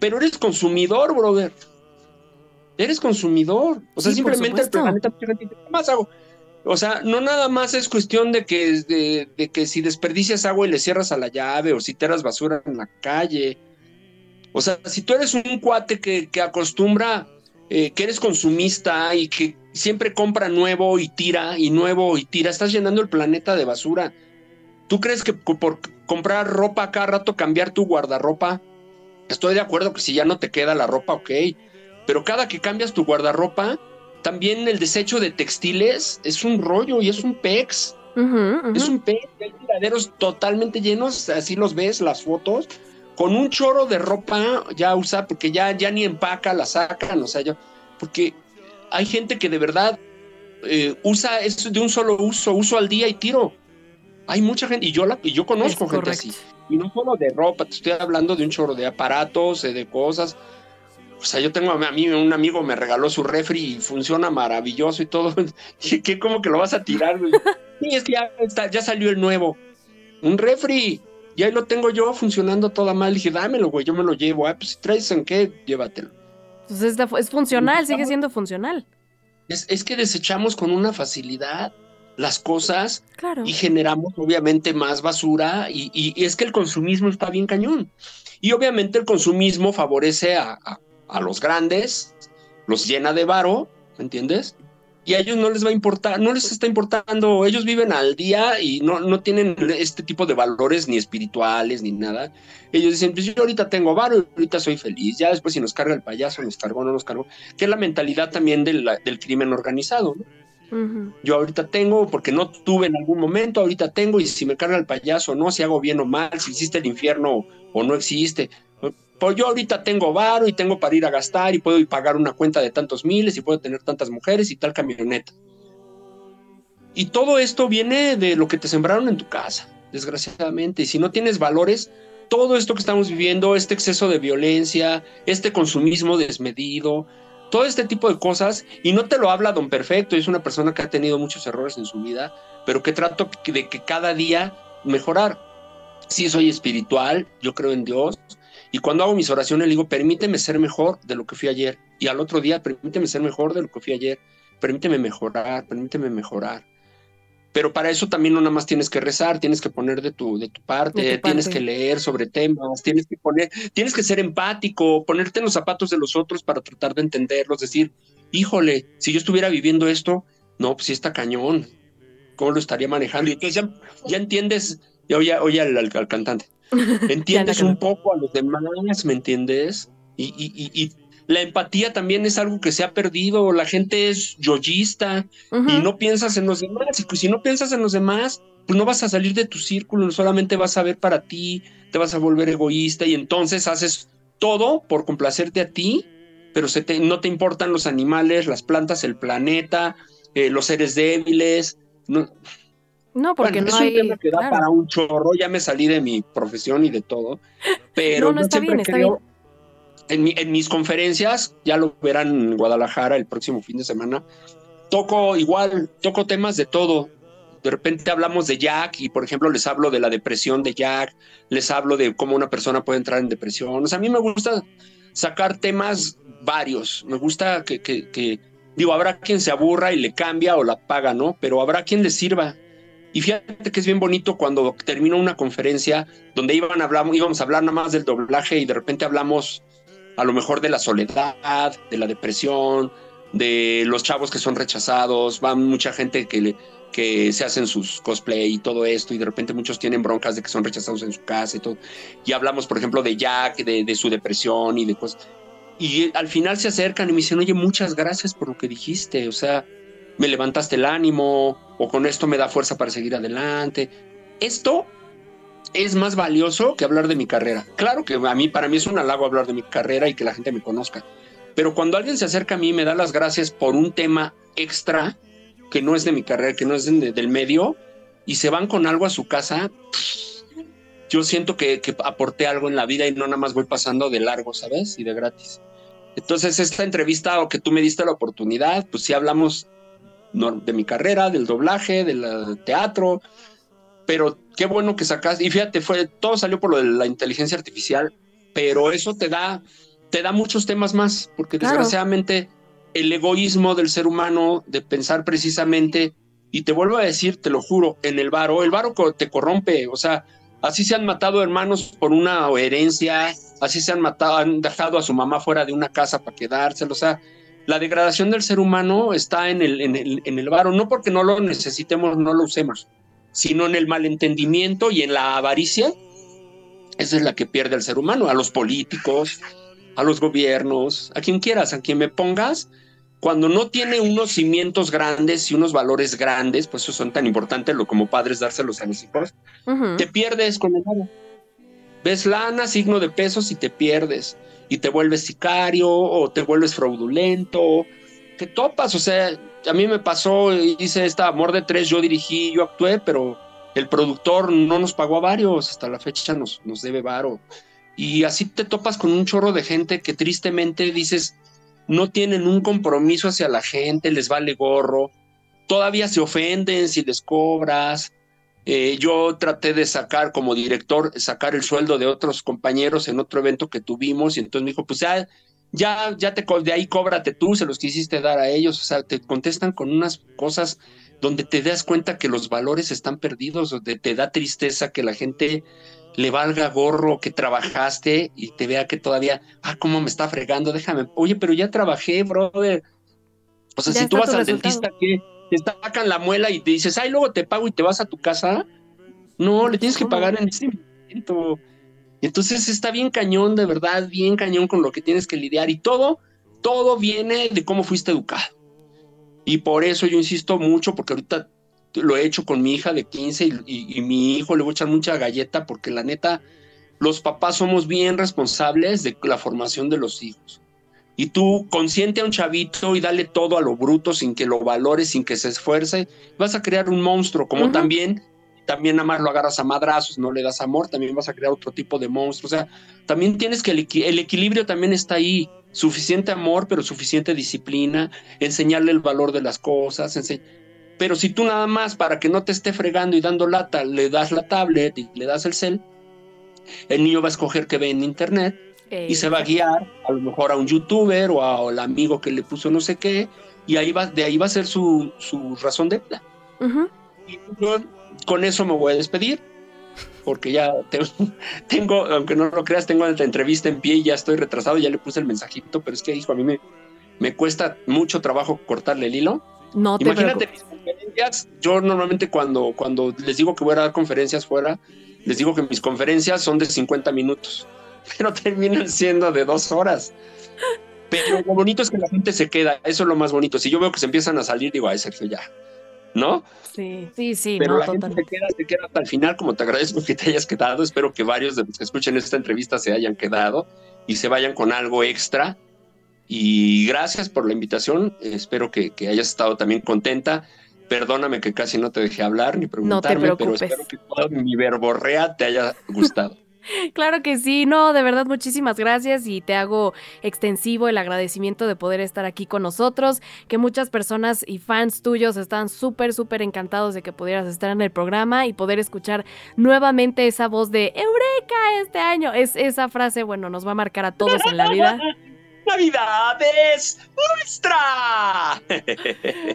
Pero eres consumidor, brother. Eres consumidor. O sea, simplemente el planeta, ¿qué más hago? O sea, no nada más es cuestión de que, de, que si desperdicias agua y le cierras a la llave, o si tiras basura en la calle. O sea, si tú eres un cuate que, que acostumbra eh, que eres consumista y que siempre compra nuevo y tira y nuevo y tira, estás llenando el planeta de basura. ¿Tú crees que por comprar ropa cada rato cambiar tu guardarropa? Estoy de acuerdo que si ya no te queda la ropa, ok, pero cada que cambias tu guardarropa, también el desecho de textiles es un rollo y es un pex. Es un pex, hay tiraderos totalmente llenos, así los ves, las fotos, con un choro de ropa ya usa, porque ya, ya ni empaca, la sacan, o sea, ya, porque hay gente que de verdad eh, usa eso de un solo uso, uso al día y tiro. Hay mucha gente, y yo, la, y yo conozco gente así. Y no solo de ropa, te estoy hablando de un chorro de aparatos, eh, de cosas. O sea, yo tengo a mí, un amigo me regaló su refri y funciona maravilloso y todo. ¿Y qué? ¿Cómo que lo vas a tirar? sí, es que ya, ya salió el nuevo. Un refri. Y ahí lo tengo yo funcionando toda mal. dije, dámelo, güey, yo me lo llevo. Ah, pues si traes en qué, llévatelo. Pues es, es funcional, sigue siendo funcional. Es, es, que desechamos con una facilidad las cosas y generamos obviamente más basura y, y, es que el consumismo está bien cañón. Y obviamente el consumismo favorece a, a los grandes, los llena de varo, ¿me entiendes? Y a ellos no les va a importar, no les está importando, ellos viven al día y no, no tienen este tipo de valores ni espirituales ni nada. Ellos dicen, pues yo ahorita tengo varo, ahorita soy feliz, ya después si nos carga el payaso, nos cargó, no nos cargó, que es la mentalidad también del, del crimen organizado, ¿no? Yo ahorita tengo, porque no tuve en algún momento, ahorita tengo, y si me carga el payaso, no, si hago bien o mal, si existe el infierno o no existe, pues yo ahorita tengo varo y tengo para ir a gastar y puedo pagar una cuenta de tantos miles y puedo tener tantas mujeres y tal camioneta. Y todo esto viene de lo que te sembraron en tu casa, desgraciadamente. Y si no tienes valores, todo esto que estamos viviendo, este exceso de violencia, este consumismo desmedido, todo este tipo de cosas, y no te lo habla Don Perfecto, es una persona que ha tenido muchos errores en su vida, pero que trato de que cada día mejorar. Si soy espiritual, yo creo en Dios, y cuando hago mis oraciones, le digo, permíteme ser mejor de lo que fui ayer. Y al otro día, permíteme ser mejor de lo que fui ayer. Permíteme mejorar, permíteme mejorar. Pero para eso también no nada más tienes que rezar, tienes que poner de tu, de tu parte, tienes que leer sobre temas, tienes que poner, tienes que ser empático, ponerte en los zapatos de los otros para tratar de entenderlos, decir, híjole, si yo estuviera viviendo esto, no, pues sí está cañón, ¿cómo lo estaría manejando? Y entonces ya, entiendes, ya oye, oye al cantante, entiendes un poco a los demás, ¿me entiendes? Y, y, y, la empatía también es algo que se ha perdido, la gente es yoyista y no piensas en los demás, y pues si no piensas en los demás, pues no vas a salir de tu círculo, solamente vas a ver para ti, te vas a volver egoísta y entonces haces todo por complacerte a ti, pero se no te importan los animales, las plantas, el planeta, eh, los seres débiles. No, no, porque no es un tema que da para un chorro, ya me salí de mi profesión y de todo, pero no, no está bien, está bien. En, en, mis conferencias, ya lo verán en Guadalajara el próximo fin de semana, toco igual, toco temas de todo. De repente hablamos de Jack y, por ejemplo, les hablo de la depresión de Jack, les hablo de cómo una persona puede entrar en depresión. O sea, a mí me gusta sacar temas varios. Me gusta que, que, que digo, habrá quien se aburra y le cambia o la paga, ¿no? Pero habrá quien le sirva y fíjate que es bien bonito cuando terminó una conferencia donde iban a hablar, íbamos a hablar nada más del doblaje y de repente hablamos a lo mejor de la soledad, de la depresión, de los chavos que son rechazados, va mucha gente que, que se hacen sus cosplay y todo esto, y de repente muchos tienen broncas de que son rechazados en su casa y todo. Y hablamos, por ejemplo, de Jack, de, de su depresión y de cosas. Y al final se acercan y me dicen, oye, muchas gracias por lo que dijiste, o sea, me levantaste el ánimo o con esto me da fuerza para seguir adelante. Esto es más valioso que hablar de mi carrera. Claro que a mí, para mí es un halago hablar de mi carrera y que la gente me conozca. Pero cuando alguien se acerca a mí y me da las gracias por un tema extra que no es de mi carrera, que no es del medio, y se van con algo a su casa, yo siento que, que aporté algo en la vida y no nada más voy pasando de largo, ¿sabes? Y de gratis. Entonces, esta entrevista o que tú me diste la oportunidad, pues sí hablamos de mi carrera, del doblaje, del teatro, pero qué bueno que sacaste, y fíjate, fue, todo salió por lo de la inteligencia artificial, pero eso te da, te da muchos temas más, porque desgraciadamente el egoísmo del ser humano de pensar precisamente, y te vuelvo a decir, te lo juro, en el varo, el varo te corrompe, o sea, así se han matado hermanos por una herencia, así se han matado, han dejado a su mamá fuera de una casa para quedárselo, o sea, la degradación del ser humano está en el, en el, en el varo, no porque no lo necesitemos, no lo usemos, sino en el malentendimiento y en la avaricia. Esa es la que pierde el ser humano, a los políticos, a los gobiernos, a quien quieras, a quien me pongas, cuando no tiene unos cimientos grandes y unos valores grandes, pues eso son tan importantes lo como padres dárselos a los hijos, te pierdes con el lado. Ves lana, signo de pesos y te pierdes. Y te vuelves sicario o te vuelves fraudulento. Te topas, o sea, a mí me pasó, hice esta Amor de Tres, yo dirigí, yo actué, pero el productor no nos pagó a varios, hasta la fecha nos, nos debe varo. Y así te topas con un chorro de gente que tristemente dices, no tienen un compromiso hacia la gente, les vale gorro, todavía se ofenden si les cobras. Eh, yo traté de sacar como director, sacar el sueldo de otros compañeros en otro evento que tuvimos y entonces me dijo, pues ya, ya, ya te, de ahí cóbrate tú, se los quisiste dar a ellos, o sea, te contestan con unas cosas donde te das cuenta que los valores están perdidos, donde te da tristeza que la gente le valga gorro que trabajaste y te vea que todavía, ah, cómo me está fregando, déjame, oye, pero ya trabajé, brother. O sea, si tú vas al dentista que te sacan la muela y te dices, ay, luego te pago y te vas a tu casa, no, le tienes que pagar en ese momento. Entonces está bien cañón, de verdad, bien cañón con lo que tienes que lidiar y todo, todo viene de cómo fuiste educado. Y por eso yo insisto mucho, porque ahorita lo he hecho con mi hija de 15 y, mi hijo le voy a echar mucha galleta porque la neta, los papás somos bien responsables de la formación de los hijos. Y tú consiente a un chavito y dale todo a lo bruto sin que lo valore, sin que se esfuerce, vas a crear un monstruo, como también también nada más lo agarras a madrazos, no le das amor, también vas a crear otro tipo de monstruo. O sea, también tienes que el, el, equilibrio también está ahí. Suficiente amor, pero suficiente disciplina, enseñarle el valor de las cosas, pero si tú nada más para que no te esté fregando y dando lata, le das la tablet y le das el cel, el niño va a escoger que ve en internet y se va a guiar a lo mejor a un youtuber o al amigo que le puso no sé qué, y ahí va, de ahí va a ser su, su razón de vida. Y yo con eso me voy a despedir, porque ya tengo, aunque no lo creas, tengo la entrevista en pie y ya estoy retrasado, ya le puse el mensajito, pero es que, hijo, a mí me, me cuesta mucho trabajo cortarle el hilo. No te Imagínate mis conferencias. Yo normalmente cuando, cuando les digo que voy a dar conferencias fuera, les digo que mis conferencias son de 50 minutos, pero terminan siendo de dos horas. Pero lo bonito es que la gente se queda, eso es lo más bonito. Si yo veo que se empiezan a salir, digo, ay, Sergio, ya, ¿no? Sí, sí, sí. Pero la gente se queda, se queda hasta el final, como te agradezco que te hayas quedado. Espero que varios de los que escuchen esta entrevista se hayan quedado y se vayan con algo extra y gracias por la invitación. Espero que, hayas estado también contenta. Perdóname que casi no te dejé hablar ni preguntarme, pero espero que todo mi verborrea te haya gustado. Claro que sí, no, de verdad muchísimas gracias y te hago extensivo el agradecimiento de poder estar aquí con nosotros, que muchas personas y fans tuyos están súper, súper encantados de que pudieras estar en el programa y poder escuchar nuevamente esa voz de Eureka este año. Es esa frase, bueno, nos va a marcar a todos en la vida. Navidad es nuestra.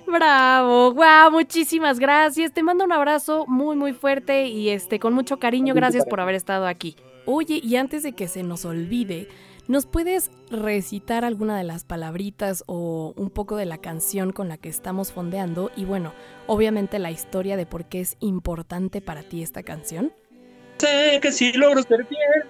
Bravo, wow, muchísimas gracias. Te mando un abrazo muy, muy fuerte y este, con mucho cariño. Gracias por haber estado aquí. Oye, y antes de que se nos olvide, ¿nos puedes recitar alguna de las palabritas o un poco de la canción con la que estamos fondeando? Y bueno, obviamente la historia de por qué es importante para ti esta canción. Sé que si logro ser fiel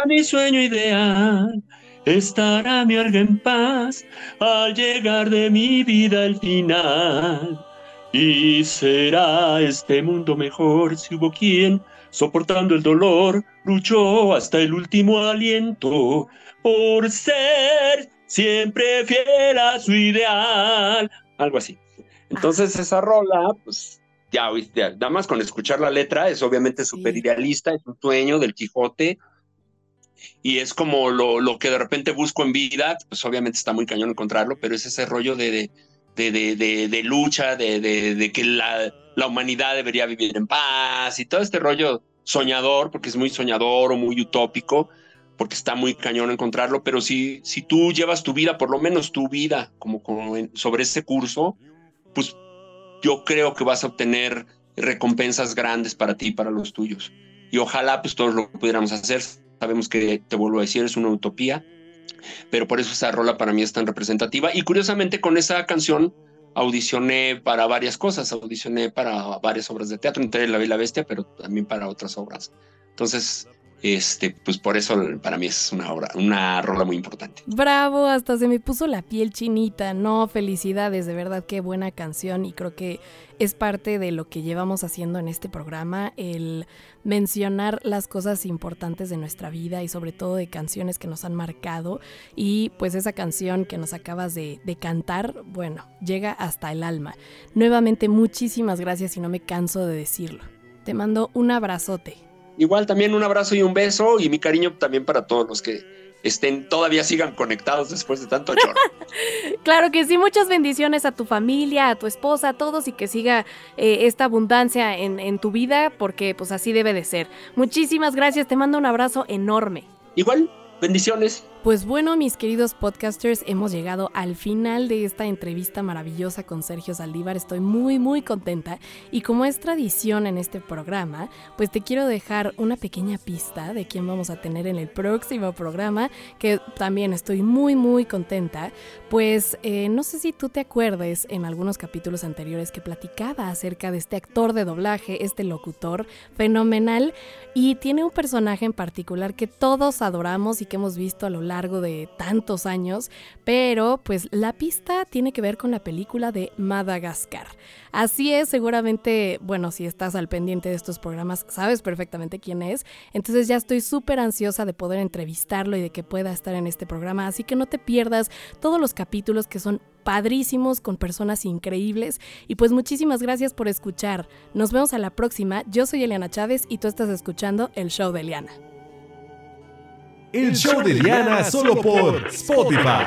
a mi sueño ideal estará mi alga en paz al llegar de mi vida el final. Y será este mundo mejor si hubo quien, soportando el dolor, luchó hasta el último aliento por ser siempre fiel a su ideal. Algo así. Entonces esa rola, pues ya, ya nada más con escuchar la letra, es obviamente súper idealista, es un sueño del Quijote, y es como lo, lo, que de repente busco en vida, pues obviamente está muy cañón encontrarlo, pero es ese rollo de, de, de, de lucha, de, que la, la, humanidad debería vivir en paz y todo este rollo soñador, porque es muy soñador o muy utópico, porque está muy cañón encontrarlo, pero si, si tú llevas tu vida, por lo menos tu vida, como, como sobre ese curso, pues yo creo que vas a obtener recompensas grandes para ti y para los tuyos. Y ojalá pues todos lo pudiéramos hacer Sabemos que, te vuelvo a decir, es una utopía, pero por eso esa rola para mí es tan representativa. Y curiosamente con esa canción audicioné para varias cosas, audicioné para varias obras de teatro, entre La Bella Bestia, pero también para otras obras. Entonces, Este, pues por eso para mí es una obra, una rola muy importante. Bravo, hasta se me puso la piel chinita. No, felicidades, de verdad, qué buena canción. Y creo que es parte de lo que llevamos haciendo en este programa, el mencionar las cosas importantes de nuestra vida y sobre todo de canciones que nos han marcado. Y pues esa canción que nos acabas de, de cantar, bueno, llega hasta el alma. Nuevamente, muchísimas gracias y no me canso de decirlo. Te mando un abrazote. Igual también un abrazo y un beso y mi cariño también para todos los que estén todavía sigan conectados después de tanto lloro. claro que sí, muchas bendiciones a tu familia, a tu esposa, a todos y que siga eh, esta abundancia en, en tu vida porque pues así debe de ser. Muchísimas gracias, te mando un abrazo enorme. Igual, bendiciones. Pues bueno, mis queridos podcasters, hemos llegado al final de esta entrevista maravillosa con Sergio Saldívar. Estoy muy, muy contenta. Y como es tradición en este programa, pues te quiero dejar una pequeña pista de quién vamos a tener en el próximo programa, que también estoy muy, muy contenta. Pues eh, no sé si tú te acuerdes en algunos capítulos anteriores que platicaba acerca de este actor de doblaje, este locutor fenomenal, y tiene un personaje en particular que todos adoramos y que hemos visto a lo largo de tantos años, pero pues la pista tiene que ver con la película de Madagascar. Así es, seguramente, bueno, si estás al pendiente de estos programas, sabes perfectamente quién es, entonces ya estoy súper ansiosa de poder entrevistarlo y de que pueda estar en este programa, así que no te pierdas todos los capítulos que son padrísimos con personas increíbles y pues muchísimas gracias por escuchar. Nos vemos a la próxima. Yo soy Eliana Chávez y tú estás escuchando el show de Eliana. El show de Liana solo por Spotify.